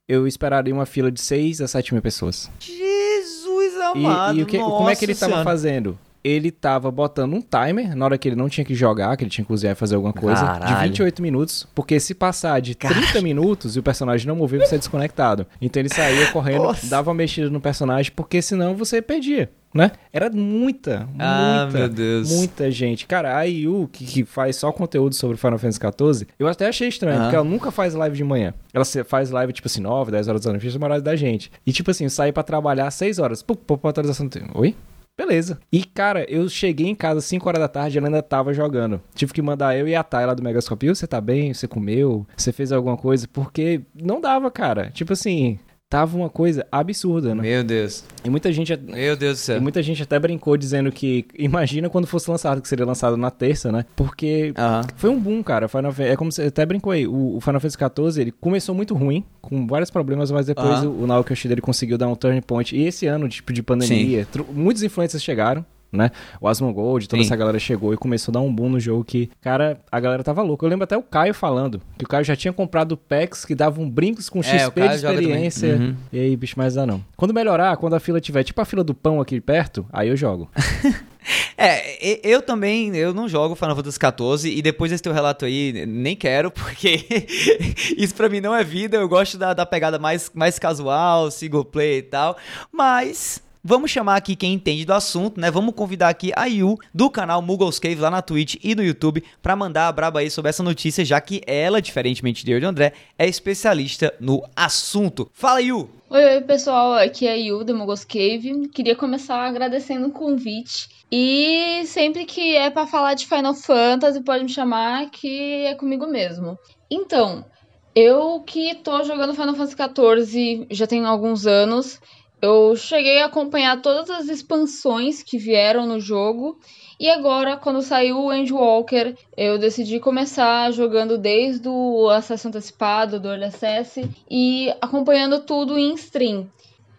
B: eu esperaria uma fila de 6 a 7 mil pessoas.
A: Jesus amado,
B: e, e o que, como é que ele estava fazendo? Ele tava botando um timer na hora que ele não tinha que jogar, que ele tinha que cozinhar e fazer alguma coisa, Caralho. de 28 minutos, porque se passar de 30 Caralho. minutos e o personagem não mover, você é desconectado. Então ele saía correndo, Nossa. dava uma mexida no personagem, porque senão você perdia né? Era muita, ah, muita, muita gente. Cara, a IU, que, que, faz só conteúdo sobre Final Fantasy XIV, eu até achei estranho, porque ela nunca faz live de manhã. Ela faz live, tipo assim, 9, 10 horas da noite, horário da gente. E, tipo assim, sair para trabalhar 6 horas. Pô, atualização do tempo. Oi? Beleza. E, cara, eu cheguei em casa às 5 horas da tarde e ela ainda tava jogando. Tive que mandar eu e a Thay lá do Megascope. Você tá bem? Você comeu? Você fez alguma coisa? Porque não dava, cara. Tipo assim, tava uma coisa absurda, né?
A: Meu Deus.
B: E muita gente.
A: Meu Deus do céu.
B: E muita gente até brincou dizendo que. Imagina quando fosse lançado, que seria lançado na terça, né? Porque foi um boom, cara. Final, é como você até brincou aí. O, o Final Fantasy XIV, ele começou muito ruim, com vários problemas, mas depois o, o Naoki Yoshida ele conseguiu dar um turning point. E esse ano, tipo, de pandemia, muitos influencers chegaram né? O Asmongold, toda Sim. essa galera chegou e começou a dar um boom no jogo que, cara, a galera tava louca. Eu lembro até o Caio falando que o Caio já tinha comprado packs que davam brincos com XP é, de experiência. Uhum. E aí, bicho, mais dá não. Quando melhorar, quando a fila tiver tipo a fila do pão aqui perto, aí eu jogo. [laughs]
A: É, eu também, eu não jogo Final Fantasy XIV e depois desse teu relato aí, nem quero, [laughs] porque isso pra mim não é vida, eu gosto da, da pegada mais, mais casual, single play e tal, mas Vamos chamar aqui quem entende do assunto, né? Vamos convidar aqui a Yu do canal Muggles Cave lá na Twitch e no YouTube para mandar a braba aí sobre essa notícia, já que ela, diferentemente de eu e do André, é especialista no assunto. Fala, Yu!
C: Oi, oi, pessoal, aqui é a Yu do Muggles Cave. Queria começar agradecendo o convite. E sempre que é para falar de Final Fantasy, pode me chamar que é comigo mesmo. Então, eu que tô jogando Final Fantasy XIV já tem alguns anos, Eu cheguei a acompanhar todas as expansões que vieram no jogo. E agora, quando saiu o Endwalker, eu decidi começar jogando desde o acesso antecipado, do Early Access, e acompanhando tudo em stream.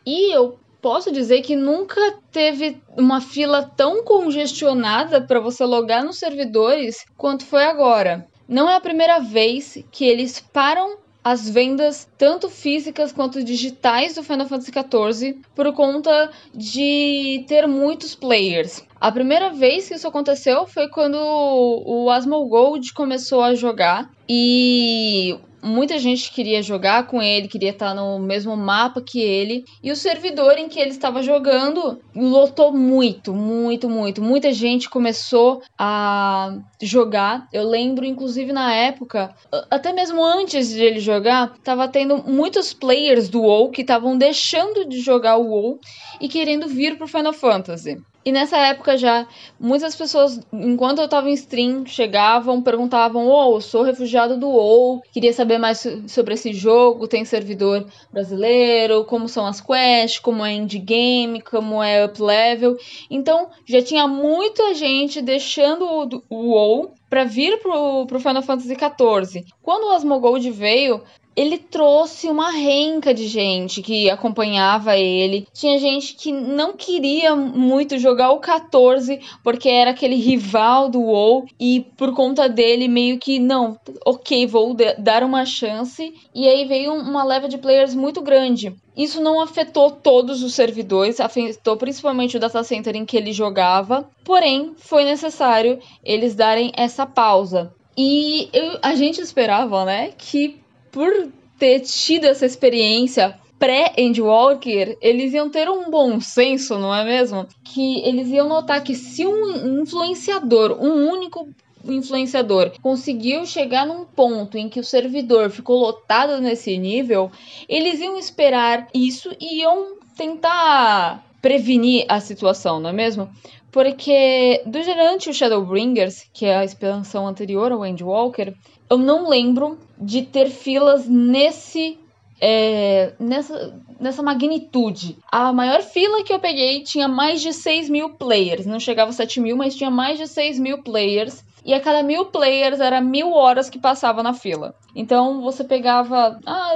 C: E eu posso dizer que nunca teve uma fila tão congestionada para você logar nos servidores quanto foi agora. Não é a primeira vez que eles param as vendas, tanto físicas quanto digitais, do Final Fantasy XIV por conta de ter muitos players. A primeira vez que isso aconteceu foi quando o Asmongold começou a jogar e muita gente queria jogar com ele, queria estar no mesmo mapa que ele. E o servidor em que ele estava jogando lotou muito, muito, muito. Muita gente começou a jogar. Eu lembro, inclusive, na época, até mesmo antes de ele jogar, tava tendo muitos players do WoW que estavam deixando de jogar o WoW e querendo vir pro Final Fantasy. E nessa época já, muitas pessoas, enquanto eu tava em stream, chegavam, perguntavam: Ô, oh, sou refugiado do WoW, queria saber mais sobre esse jogo, tem servidor brasileiro, como são as quests, como é endgame, como é up level. Então já tinha muita gente deixando o, o WoW para vir pro, pro Final Fantasy XIV. Quando o Asmogold veio, ele trouxe uma renca de gente que acompanhava ele. Tinha gente que não queria muito jogar o 14 porque era aquele rival do WoW e por conta dele meio que não, OK, vou dar uma chance. E aí veio uma leva de players muito grande. Isso não afetou todos os servidores, afetou principalmente o data center em que ele jogava, porém foi necessário eles darem essa pausa. E eu, a gente esperava, né, que por ter tido essa experiência pré-Endwalker, eles iam ter um bom senso, não é mesmo? Que eles iam notar que se um influenciador, um único influenciador conseguiu chegar num ponto em que o servidor ficou lotado nesse nível, eles iam esperar isso e iam tentar prevenir a situação, não é mesmo? Porque durante o Shadowbringers, que é a expansão anterior ao Endwalker, eu não lembro de ter filas nesse é, nessa, nessa magnitude. A maior fila que eu peguei tinha mais de 6 mil players. Não chegava a 7 mil, mas tinha mais de 6 mil players e a cada mil players era mil horas que passava na fila. Então você pegava ah,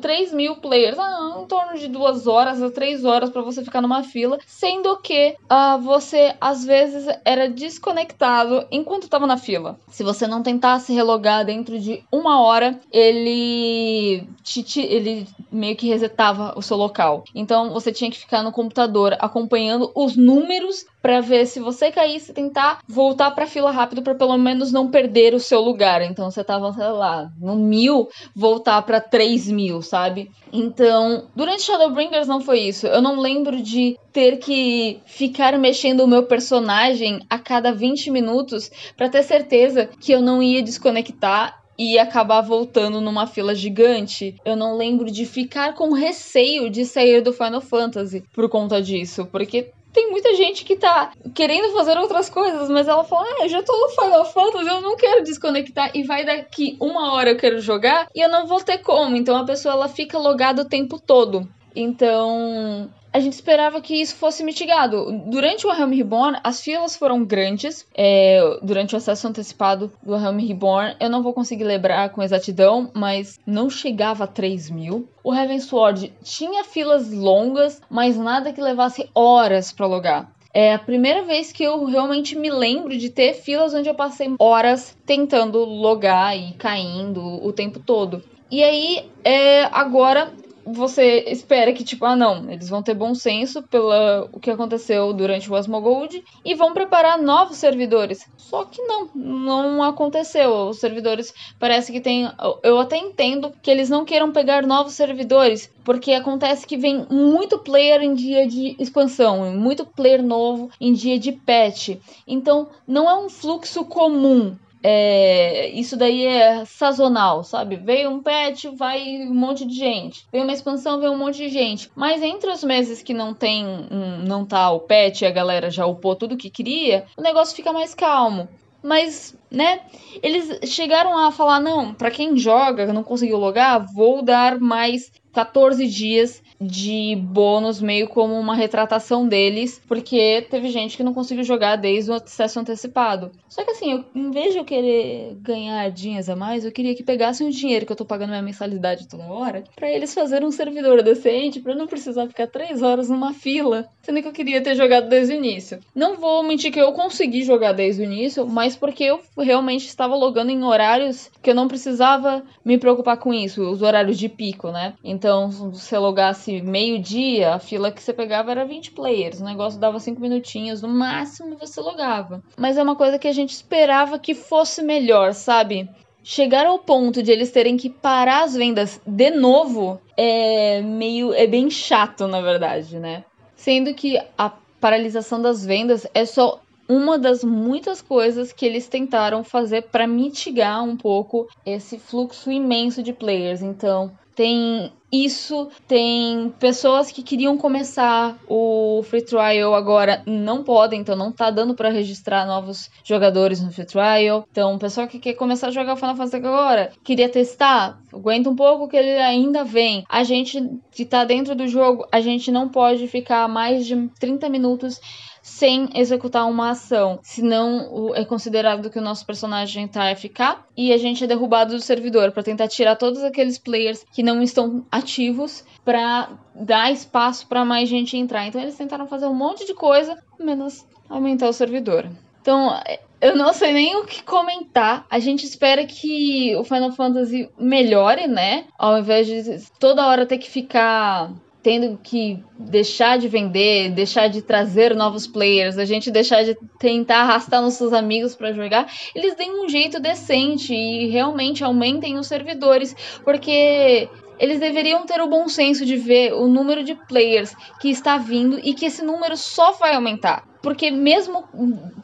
C: 3 mil players, ah, em torno de duas horas a três horas para você ficar numa fila, sendo que ah, você às vezes era desconectado enquanto estava na fila. Se você não tentasse relogar dentro de uma hora, ele te, te, ele meio que resetava o seu local. Então você tinha que ficar no computador acompanhando os números para ver se você caísse, tentar voltar para fila rápido para pelo menos não perder o seu lugar. Então você tava, sei lá, no mil, voltar para três mil, sabe? Então, durante Shadowbringers não foi isso. Eu não lembro de ter que ficar mexendo o meu personagem a cada 20 minutos para ter certeza que eu não ia desconectar e acabar voltando numa fila gigante. Eu não lembro de ficar com receio de sair do Final Fantasy por conta disso, porque tem muita gente que tá querendo fazer outras coisas, mas ela fala: Ah, eu já tô no Final Fantasy, eu não quero desconectar. E vai daqui uma hora eu quero jogar e eu não vou ter como. Então a pessoa ela fica logada o tempo todo. Então, a gente esperava que isso fosse mitigado. Durante o Helm Reborn, as filas foram grandes. É, durante o acesso antecipado do Helm Reborn, eu não vou conseguir lembrar com exatidão, mas não chegava a 3 mil. O Heavensward tinha filas longas, mas nada que levasse horas para logar. É a primeira vez que eu realmente me lembro de ter filas onde eu passei horas tentando logar e caindo o tempo todo. E aí, é, agora você espera que, tipo, ah, não, eles vão ter bom senso pelo o que aconteceu durante o Asmogold e vão preparar novos servidores. Só que não, não aconteceu. Os servidores parece que tem. Eu até entendo que eles não queiram pegar novos servidores, porque acontece que vem muito player em dia de expansão, muito player novo em dia de patch. Então, não é um fluxo comum é, isso daí é sazonal, sabe? Veio um patch, vai um monte de gente. Veio uma expansão, veio um monte de gente. Mas entre os meses que não tem, um, não tá o patch e a galera já upou tudo que queria, o negócio fica mais calmo. Mas né? Eles chegaram a falar: não, para quem joga, não conseguiu logar, vou dar mais 14 dias de bônus, meio como uma retratação deles, porque teve gente que não conseguiu jogar desde o acesso antecipado. Só que assim, eu, em vez de eu querer ganhar dinheiros a mais, eu queria que pegassem o dinheiro que eu tô pagando minha mensalidade toda hora, para eles fazerem um servidor decente, para não precisar ficar 3 horas numa fila, sendo que eu queria ter jogado desde o início. Não vou mentir que eu consegui jogar desde o início, mas porque eu realmente estava logando em horários que eu não precisava me preocupar com isso, os horários de pico, né? Então, se você logasse meio-dia, a fila que você pegava era 20 players. O negócio dava 5 minutinhos, no máximo você logava. Mas é uma coisa que a gente esperava que fosse melhor, sabe? Chegar ao ponto de eles terem que parar as vendas de novo é meio. é bem chato, na verdade, né? Sendo que a paralisação das vendas é só uma das muitas coisas que eles tentaram fazer para mitigar um pouco esse fluxo imenso de players. Então, tem isso, tem pessoas que queriam começar o free trial agora não podem, então não tá dando para registrar novos jogadores no free trial. Então, pessoal que quer começar a jogar Final Fantasy agora, queria testar, aguenta um pouco que ele ainda vem. A gente que tá dentro do jogo, a gente não pode ficar mais de 30 minutos sem executar uma ação, senão é considerado que o nosso personagem está FK e a gente é derrubado do servidor para tentar tirar todos aqueles players que não estão ativos para dar espaço para mais gente entrar. Então eles tentaram fazer um monte de coisa, menos aumentar o servidor. Então, eu não sei nem o que comentar. A gente espera que o Final Fantasy melhore, né? Ao invés de toda hora ter que ficar tendo que deixar de vender, deixar de trazer novos players, a gente deixar de tentar arrastar nossos amigos para jogar, eles deem um jeito decente e realmente aumentem os servidores, porque eles deveriam ter o bom senso de ver o número de players que está vindo e que esse número só vai aumentar. Porque mesmo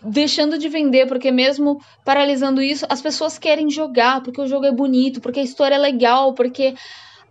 C: deixando de vender, porque mesmo paralisando isso, as pessoas querem jogar, porque o jogo é bonito, porque a história é legal, porque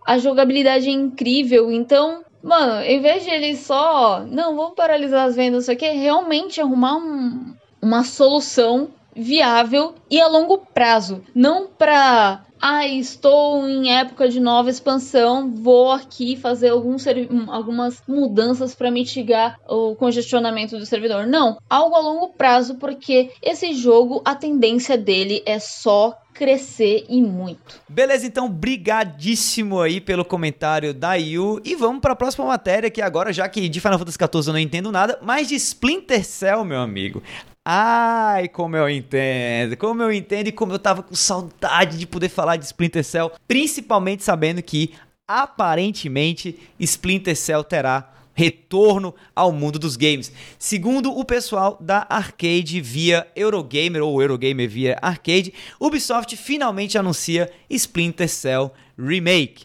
C: a jogabilidade é incrível. Então, mano, em vez de eles só, não, vamos paralisar as vendas, aqui realmente arrumar um, uma solução viável e a longo prazo, não para ah, estou em época de nova expansão, vou aqui fazer alguns, algumas mudanças para mitigar o congestionamento do servidor. Não, algo a longo prazo, porque esse jogo, a tendência dele é só crescer e muito.
A: Beleza, então, brigadíssimo aí pelo comentário da Yu. E vamos para a próxima matéria, que agora, já que de Final Fantasy XIV eu não entendo nada, mas de Splinter Cell, meu amigo. Ai, como eu entendo, como eu entendo e como eu tava com saudade de poder falar de Splinter Cell, principalmente sabendo que aparentemente Splinter Cell terá retorno ao mundo dos games. Segundo o pessoal da Arcade via Eurogamer ou Eurogamer via Arcade, Ubisoft finalmente anuncia Splinter Cell Remake.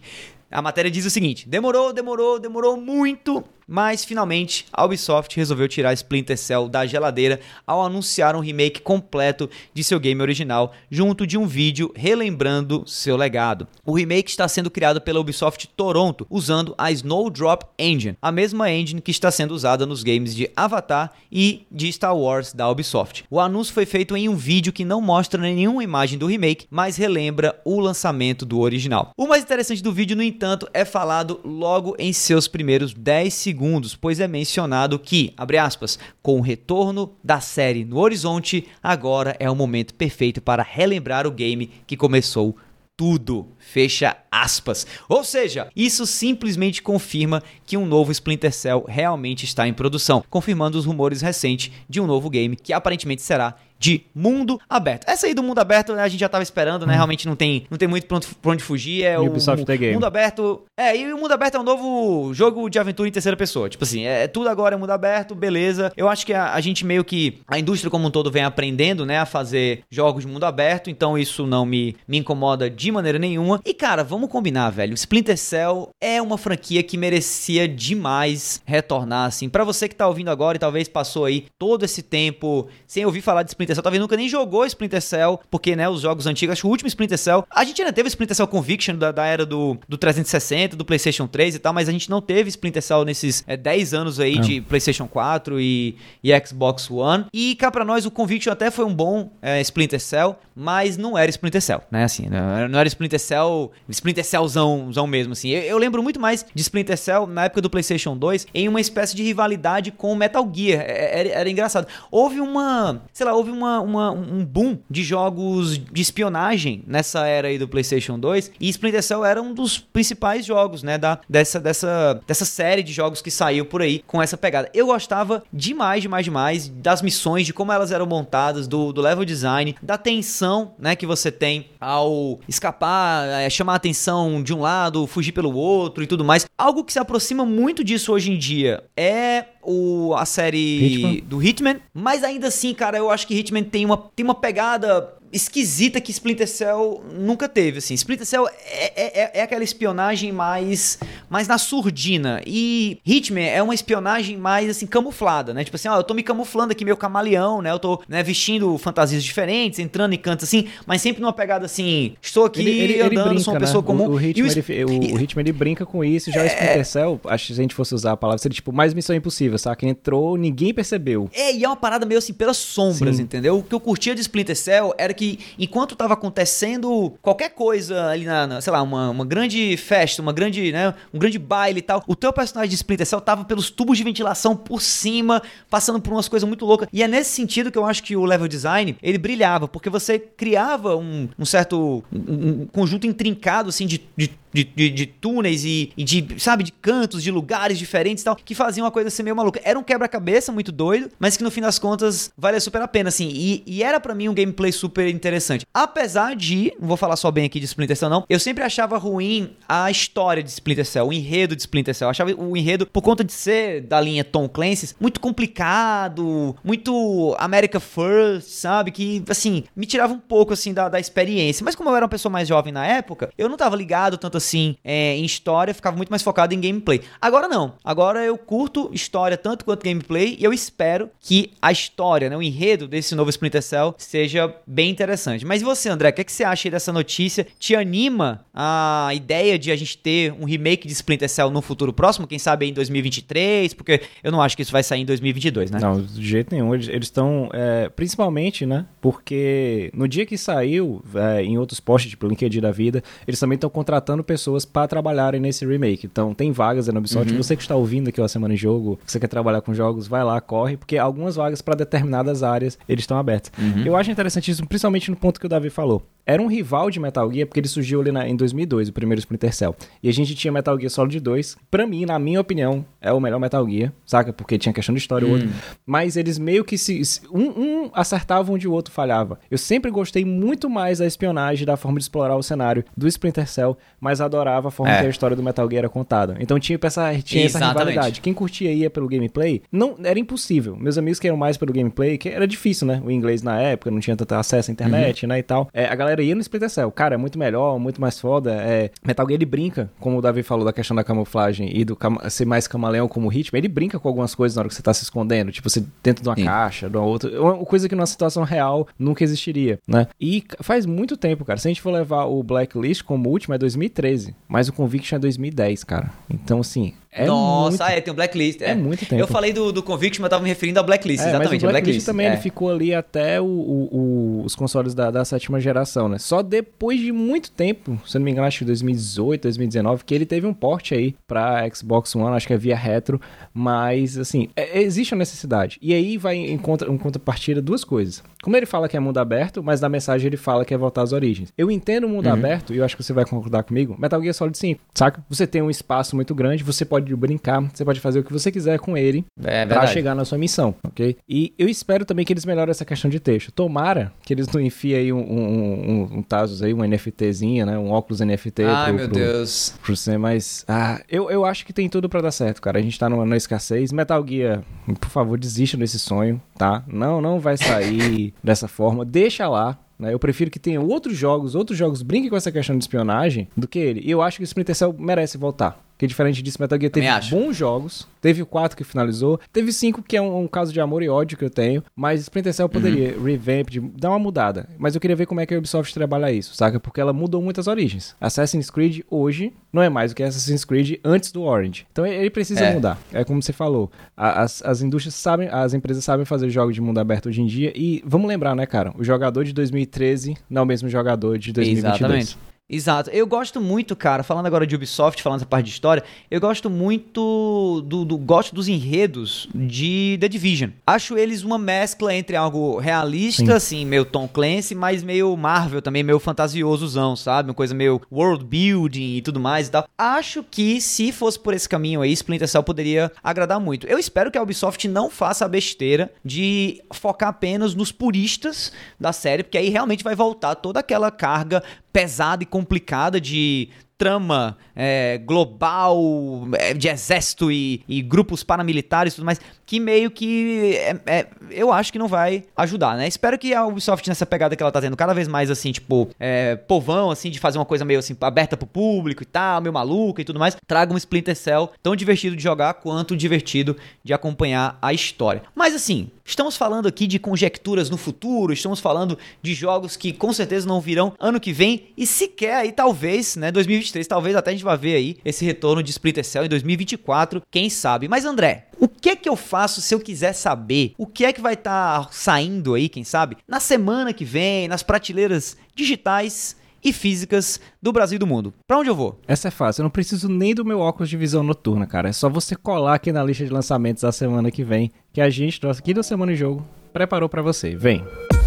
A: A matéria diz o seguinte: demorou, demorou, demorou muito, mas finalmente a Ubisoft resolveu tirar Splinter Cell da geladeira ao anunciar um remake completo de seu game original, junto de um vídeo relembrando seu legado. O remake está sendo criado pela Ubisoft Toronto, usando a Snowdrop Engine, a mesma engine que está sendo usada nos games de Avatar e de Star Wars da Ubisoft. O anúncio foi feito em um vídeo que não mostra nenhuma imagem do remake, mas relembra o lançamento do original. O mais interessante do vídeo, no entanto, é falado logo em seus primeiros 10 segundos segundos, pois é mencionado que, abre aspas, com o retorno da série no horizonte, agora é o momento perfeito para relembrar o game que começou tudo. Fecha aspas. Ou seja, isso simplesmente confirma que um novo Splinter Cell realmente está em produção, confirmando os rumores recentes de um novo game que aparentemente será de mundo aberto. Essa aí do mundo aberto né, a gente já tava esperando, né? Uhum. Realmente não tem, não tem muito pra onde, fugir. É
B: Ubisoft
A: o,
B: Game.
A: mundo aberto. É, e o mundo aberto é um novo jogo de aventura em terceira pessoa. Tipo assim, é, é tudo agora é mundo aberto, beleza. Eu acho que a, a, gente meio que. A indústria como um todo vem aprendendo, né? A fazer jogos de mundo aberto. Então isso não me, me incomoda de maneira nenhuma. E cara, vamos combinar, velho. Splinter Cell é uma franquia que merecia demais retornar, assim. para você que tá ouvindo agora e talvez passou aí todo esse tempo sem ouvir falar de Splinter Splinter Cell, talvez nunca nem jogou Splinter Cell, porque, né, os jogos antigos, acho que o último Splinter Cell, a gente ainda teve Splinter Cell Conviction da, da era do, do 360, do PlayStation 3 e tal, mas a gente não teve Splinter Cell nesses é, 10 anos aí de PlayStation 4 e, e Xbox One. E cá pra nós, o Conviction até foi um bom é, Splinter Cell, mas não era Splinter Cell, né? Assim, não era Splinter Cell, Splinter Cellzão mesmo, assim. Eu, eu, lembro muito mais de Splinter Cell na época do PlayStation 2 em uma espécie de rivalidade com Metal Gear. É, é, era, era engraçado. Houve uma, sei lá, houve uma, uma, um boom de jogos de espionagem nessa era aí do PlayStation 2 e Splinter Cell era um dos principais jogos, né, da, dessa, dessa, dessa série de jogos que saiu por aí com essa pegada. Eu gostava demais, demais, demais das missões, de como elas eram montadas, do, do level design, da tensão, né, que você tem ao escapar, é, chamar a atenção de um lado, fugir pelo outro e tudo mais. Algo que se aproxima muito disso hoje em dia é o, a série Hitman. do Hitman, mas ainda assim, cara, eu acho que Hitman tem uma, tem uma pegada esquisita que Splinter Cell nunca teve, assim. Splinter Cell é, é, é, aquela espionagem mais, mais na surdina. E Hitman é uma espionagem mais, assim, camuflada, né? Tipo assim, ó, eu tô me camuflando aqui, meio camaleão, né? Eu tô né, vestindo fantasias diferentes, entrando em cantos assim, mas sempre numa pegada assim, estou aqui ele, ele, andando, ele brinca, sou uma pessoa né? comum.
B: O, o Hitman, o, ele, o, o Hitman, ele brinca com isso. Já é... o Splinter Cell, acho que se a gente fosse usar a palavra, seria tipo, mais missão impossível, saca? Entrou, ninguém percebeu.
A: É, e é uma parada meio assim, pelas sombras, Sim. entendeu? O que eu curtia de Splinter Cell era que enquanto tava acontecendo qualquer coisa ali na, na sei lá, uma, uma grande festa, uma grande, né, um grande baile e tal, o teu personagem de Splinter Cell tava pelos tubos de ventilação por cima, passando por umas coisas muito loucas. E é nesse sentido que eu acho que o level design, ele brilhava, porque você criava um, um certo um, um conjunto intrincado assim de, de de, de, de, túneis e, e, de, sabe, de cantos, de lugares diferentes e tal, que faziam uma coisa assim meio maluca. Era um quebra-cabeça muito doido, mas que no fim das contas valia super a pena, assim. E, e era para mim um gameplay super interessante. Apesar de, não vou falar só bem aqui de Splinter Cell, não, eu sempre achava ruim a história de Splinter Cell, o enredo de Splinter Cell. Eu achava o enredo, por conta de ser da linha Tom Clancy, muito complicado, muito America First, sabe? Que, assim, me tirava um pouco, assim, da, da experiência. Mas como eu era uma pessoa mais jovem na época, eu não tava ligado tanto assim é, em história, ficava muito mais focado em gameplay. Agora não. Agora eu curto história tanto quanto gameplay e eu espero que a história, né, o enredo desse novo Splinter Cell seja bem interessante. Mas você, André, o que, é que você acha dessa notícia? Te anima a ideia de a gente ter um remake de Splinter Cell no futuro próximo? Quem sabe em 2023? Porque eu não acho que isso vai sair em 2022, né?
B: Não, de jeito nenhum. Eles estão, é, principalmente, né? Porque no dia que saiu, é, em outros posts, tipo LinkedIn da vida, eles também estão contratando pessoas para trabalharem nesse remake. Então, tem vagas na Ubisoft. Uhum. Você que está ouvindo aqui a semana em jogo, você quer trabalhar com jogos, vai lá, corre, porque algumas vagas para determinadas áreas eles estão abertas. Uhum. Eu acho interessantíssimo, principalmente no ponto que o Davi falou. Era um rival de Metal Gear porque ele surgiu ali na, em 2002, o primeiro Splinter Cell. E a gente tinha Metal Gear Solid 2. Pra mim, na minha opinião, é o melhor Metal Gear, saca? Porque tinha questão de história o hum. outro. Mas eles meio que se. Um, um acertava onde o outro falhava. Eu sempre gostei muito mais da espionagem, da forma de explorar o cenário do Splinter Cell, mas adorava a forma é. que a história do Metal Gear era contada. Então tinha essa, tinha essa rivalidade. Quem curtia ia pelo gameplay, não era impossível. Meus amigos que iam mais pelo gameplay, que era difícil, né? O inglês na época, não tinha tanto acesso à internet, uhum. né? E tal. É, a galera ia no Splinter Cell cara, é muito melhor, muito mais foda. É, Metal Gear ele brinca, como o Davi falou da questão da camuflagem e do cam ser mais camaleão como ritmo, ele brinca com algumas coisas na hora que você tá se escondendo, tipo você dentro de uma Sim. caixa, de uma outra, uma coisa que numa situação real nunca existiria, né? E faz muito tempo, cara. Se a gente for levar o Blacklist como último é 2013, mas o Conviction é 2010, cara. Então assim, é
A: Nossa,
B: muito...
A: é, tem o Blacklist. É.
B: é. muito tempo.
A: Eu falei do, do Conviction, mas eu tava me referindo ao Blacklist,
B: é,
A: exatamente.
B: Mas o
A: Blacklist,
B: Blacklist também
A: é.
B: ele ficou ali até o, o, o, os consoles da, da sétima geração, né? Só depois de muito tempo, se eu não me engano, acho que 2018, 2019, que ele teve um porte aí pra Xbox One, acho que é via retro, mas assim, é, existe a necessidade. E aí vai em, contra, em contrapartida duas coisas. Como ele fala que é mundo aberto, mas na mensagem ele fala que é voltar às origens. Eu entendo o mundo uhum. aberto, e eu acho que você vai concordar comigo, Metal Gear Solid 5, saca? Você tem um espaço muito grande, você pode brincar, você pode fazer o que você quiser com ele é, para chegar na sua missão, ok? E eu espero também que eles melhorem essa questão de texto. Tomara que eles não enfiem aí um, um, um, um Tazos aí, um NFTzinha, né? Um óculos NFT.
A: Ai, pro, meu pro, Deus.
B: Pro você, mas ah, eu, eu acho que tem tudo para dar certo, cara. A gente tá numa, numa escassez. Metal Gear, por favor, desista desse sonho, tá? Não, não vai sair [laughs] dessa forma. Deixa lá, né? Eu prefiro que tenha outros jogos, outros jogos brinquem com essa questão de espionagem do que ele. E eu acho que o Splinter Cell merece voltar que diferente disso, Metal Gear teve bons jogos. Teve o 4 que finalizou. Teve 5 que é um, um, caso de amor e ódio que eu tenho. Mas Splinter Cell poderia uhum. revamp, de, dar uma mudada. Mas eu queria ver como é que a Ubisoft trabalha isso, saca? Porque ela mudou muitas origens. Assassin's Creed hoje não é mais do que Assassin's Creed antes do Orange. Então ele precisa é. mudar. É como você falou. As, as indústrias sabem, as empresas sabem fazer jogos de mundo aberto hoje em dia. E vamos lembrar, né, cara? O jogador de 2013 não é o mesmo jogador de 2022. Exatamente.
A: Exato. Eu gosto muito, cara, falando agora de Ubisoft, falando essa parte de história, eu gosto muito do, do gosto dos enredos de The Division. Acho eles uma mescla entre algo realista, Sim. assim, meio Tom Clancy, mas meio Marvel também, meio fantasiosozão, sabe? Uma coisa meio world building e tudo mais e tal. Acho que se fosse por esse caminho aí, Splinter Cell poderia agradar muito. Eu espero que a Ubisoft não faça a besteira de focar apenas nos puristas da série, porque aí realmente vai voltar toda aquela carga pesada e complicada de trama é, global é, de exército e, e, grupos paramilitares e tudo mais, que meio que é, é, eu acho que não vai ajudar, né? Espero que a Ubisoft nessa pegada que ela tá tendo cada vez mais assim, tipo, é, povão, assim, de fazer uma coisa meio assim, aberta pro público e tal, meio maluca e tudo mais, traga um Splinter Cell tão divertido de jogar quanto divertido de acompanhar a história. Mas assim, Estamos falando aqui de conjecturas no futuro, estamos falando de jogos que com certeza não virão ano que vem e sequer aí talvez, né, 2023, talvez até a gente vá ver aí esse retorno de Splinter Cell em 2024, quem sabe. Mas André, o que é que eu faço se eu quiser saber o que é que vai estar tá saindo aí, quem sabe, na semana que vem, nas prateleiras digitais e físicas do Brasil e do mundo. Para onde eu vou?
B: Essa é fácil, eu não preciso nem do meu óculos de visão noturna, cara. É só você colar aqui na lista de lançamentos da semana que vem, que a gente, nossa, aqui do Semana em Jogo, preparou para você. Vem.
A: Pois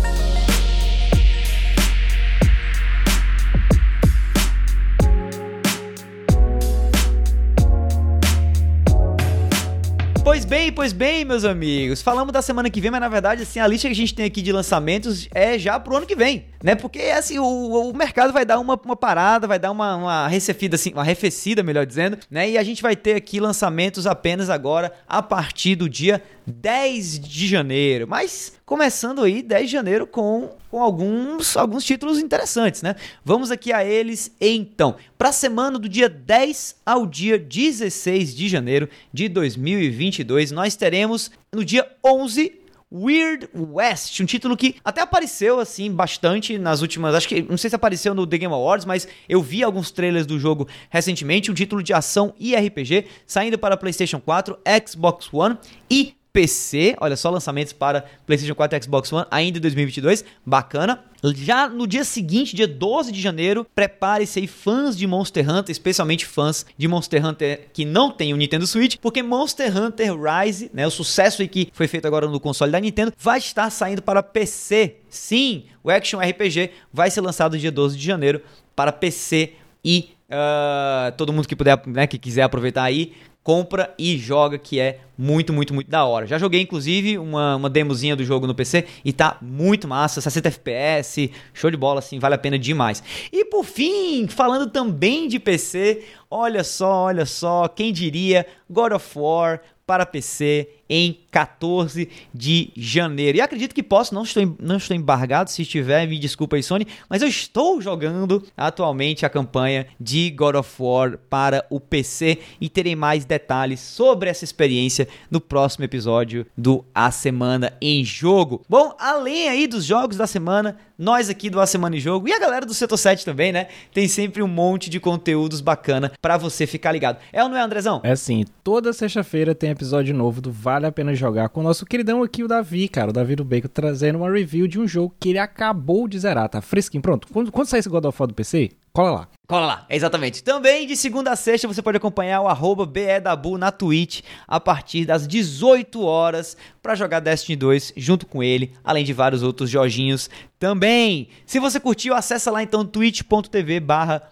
A: bem, pois bem, meus amigos. Falamos da semana que vem, mas na verdade, assim, a lista que a gente tem aqui de lançamentos é já pro ano que vem, né? Porque, assim, o, o mercado vai dar uma, uma parada, vai dar uma, uma recefida, assim, uma arrefecida, melhor dizendo, né? E a gente vai ter aqui lançamentos apenas agora a partir do dia 10 de janeiro. Mas começando aí 10 de janeiro com, com alguns, alguns títulos interessantes, né? Vamos aqui a eles então. Para a semana do dia 10 ao dia 16 de janeiro de 2022, nós teremos no dia 11 Weird West, um título que até apareceu assim bastante nas últimas, acho que não sei se apareceu no The Game Awards, mas eu vi alguns trailers do jogo recentemente, um título de ação e RPG saindo para PlayStation 4, Xbox One e PC, olha só, lançamentos para PlayStation 4 e Xbox One ainda em 2022, bacana. Já no dia seguinte, dia 12 de janeiro, prepare-se aí fãs de Monster Hunter, especialmente fãs de Monster Hunter que não tem o Nintendo Switch, porque Monster Hunter Rise, né, o sucesso que foi feito agora no console da Nintendo, vai estar saindo para PC. Sim, o Action RPG vai ser lançado dia 12 de janeiro para PC e uh, todo mundo que puder, né, que quiser aproveitar aí, compra e joga, que é muito, muito, muito da hora. Já joguei, inclusive, uma, uma demozinha do jogo no PC e tá muito massa, 60 FPS, show de bola, assim, vale a pena demais. E por fim, falando também de PC, olha só, olha só, quem diria, God of War para PC em 14 de janeiro. E acredito que posso, não estou, não estou embargado, se estiver, me desculpa aí, Sony, mas eu estou jogando atualmente a campanha de God of War para o PC e terei mais detalhes sobre essa experiência no próximo episódio do A Semana em Jogo. Bom, além aí dos jogos da semana, nós aqui do A Semana em Jogo e a galera do Setor 7 também, né? Tem sempre um monte de conteúdos bacana para você ficar ligado. É ou não é, Andrezão?
B: É sim, toda sexta-feira tem episódio novo do Vale a pena jogar com o nosso queridão aqui, o Davi, cara, o Davi do Bacon, trazendo uma review de um jogo que ele acabou de zerar, tá fresquinho. Pronto, quando, quando sair esse God of War do PC, cola lá.
A: Cola lá, exatamente. Também de segunda a sexta você pode acompanhar o arroba BEDabu na Twitch a partir das 18 horas para jogar Destiny 2 junto com ele, além de vários outros joginhos também. Se você curtiu, acessa lá então twitch.tv barra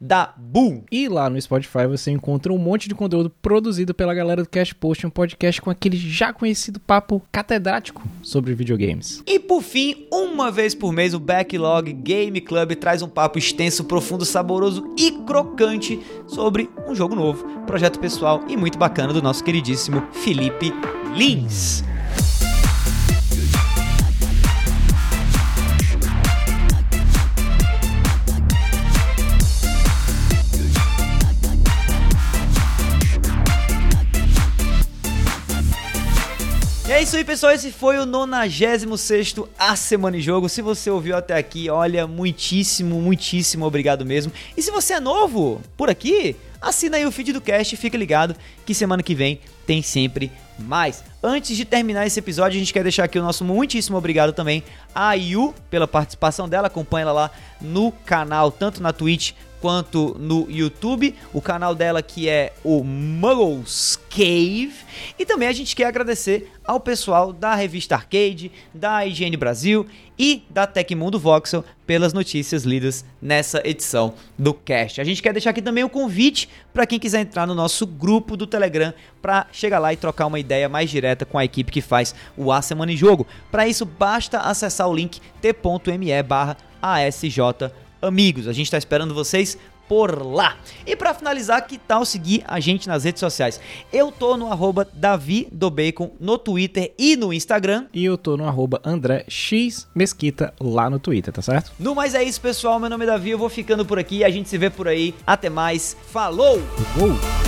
A: da Boom.
B: E lá no Spotify você encontra um monte de conteúdo produzido pela galera do Cash Post, um podcast com aquele já conhecido papo catedrático sobre videogames.
A: E por fim, uma vez por mês, o Backlog Game Club traz um papo extenso, profundo, saboroso e crocante sobre um jogo novo, projeto pessoal e muito bacana do nosso queridíssimo Felipe Lins. É isso aí, pessoal. Esse foi o 96 A Semana em Jogo. Se você ouviu até aqui, olha, muitíssimo, muitíssimo obrigado mesmo. E se você é novo por aqui, assina aí o feed do cast e fica ligado que semana que vem tem sempre mais. Antes de terminar esse episódio, a gente quer deixar aqui o nosso muitíssimo obrigado também a Yu pela participação dela. Acompanha ela lá no canal, tanto na Twitch quanto no YouTube, o canal dela que é o Muggles Cave. E também a gente quer agradecer ao pessoal da revista Arcade, da IGN Brasil e da Tecmundo Voxel pelas notícias lidas nessa edição do cast. A gente quer deixar aqui também o convite para quem quiser entrar no nosso grupo do Telegram para chegar lá e trocar uma ideia mais direta com a equipe que faz o A Semana em Jogo. Para isso basta acessar o link t.me/asj amigos. A gente está esperando vocês por lá. E para finalizar, que tal seguir a gente nas redes sociais? Eu tô no arroba Davi do Bacon no Twitter e no Instagram.
B: E eu tô no arroba André X Mesquita lá no Twitter, tá certo?
A: No mais é isso, pessoal. Meu nome é Davi, eu vou ficando por aqui. A gente se vê por aí. Até mais. Falou! Uou.